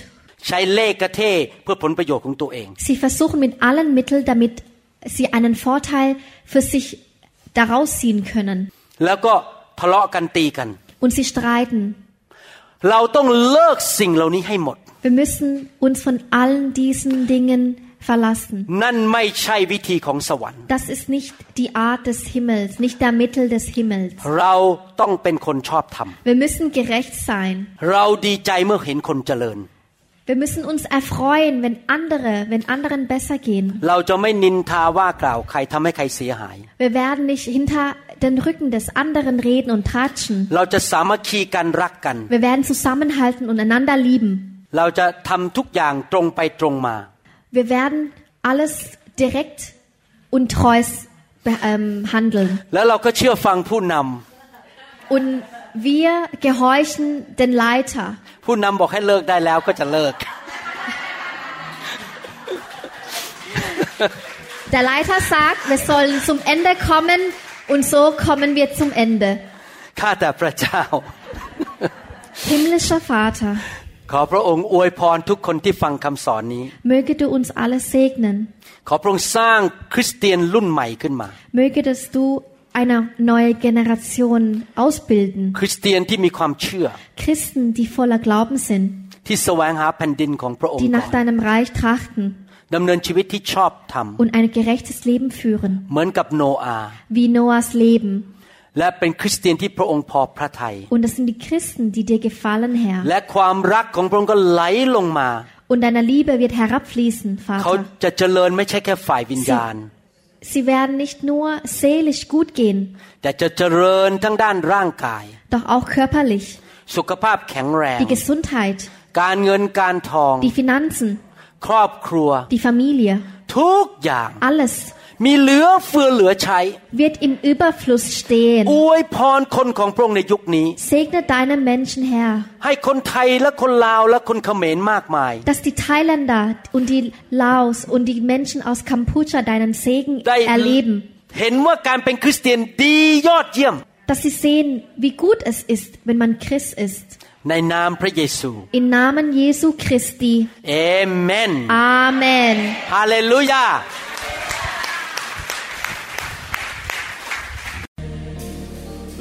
Sie versuchen mit allen Mitteln, damit sie einen Vorteil für sich daraus ziehen können. Und sie streiten. Wir müssen uns von allen diesen Dingen verlassen. Das ist nicht die Art des Himmels, nicht der Mittel des Himmels. Wir müssen gerecht sein. Wir müssen uns erfreuen, wenn andere, wenn anderen besser gehen. Wir werden nicht hinter den Rücken des anderen reden und tratschen. Wir werden zusammenhalten und einander lieben. Wir werden alles direkt und treu handeln. Und wir gehorchen den Leiter. ำผู้นำบอกให้เลิกได้แล้วก็จะเลิก Der Leiter sagt, wir sollen zum Ende kommen und so kommen wir zum Ende. ข้าแต่พระเจ้า Himmlischer Vater, ขอพระองค์อวยพรทุกคนที่ฟังคำสอนนี้ möge du uns alle segnen. ขอพระองค์สร้างคริสเตียนรุ่นใหม่ขึ้นมา Möge, dass du eine neue Generation ausbilden. คริสเตียนที่มีความเชื่อ Christen, die voller Glauben sind, ที่แสวงหาแผ่นดินของพระองค์ die ก่ nach อน deinem Reich trachten ดำเนินชีวิตที่ชอบธรรม und ein gerechtes Leben führen, เหมือนกับโนอาห์ wie Noahs Leben. และเป็นคริสเตียนที่พระองค์พอพระทัย Und das sind die Christen, die dir gefallen, Herr. และความรักของพระองค์ก็ไหลลงมา Und deine Liebe wird herabfließen, เขา Vater. จะเจริญไม่ใช่แค่ฝ่ายวิญญาณ Sie Sie werden nicht nur seelisch gut gehen, doch auch körperlich. Die Gesundheit, die Finanzen, die Familie, alles มีเหลือเฟือเหลือใช้ wird im Überfluss stehen. อวยพรคนของพระองค์ในยุคนี้ Segne deine Menschen, Herr, ให้คนไทยและคนลาวและคนเขมรมากมาย dass die Thailänder und die Laos und die Menschen aus Kampuchea deinen Segen ได้ erleben. เห็นว่าการเป็นคริสเตียนดียอดเยี่ยม Dass sie sehen, wie gut es ist, wenn man Christ ist. ในนามพระเยซู Im Namen Jesu Christi. เอเมน Amen. ฮ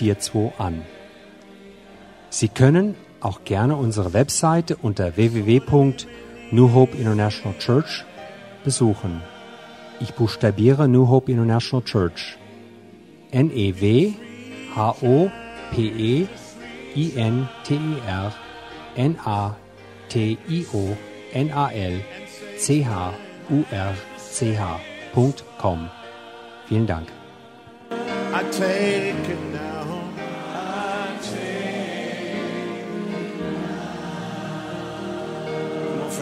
1042 an. Sie können auch gerne unsere Webseite unter www.new Hope International Church besuchen. Ich buchstabiere New Hope International Church. N-E-W-H-O-P-E-I-N-T-E-R N-A-T-I-O-N-A-L-C-H-U-R-C-H. Vielen Dank.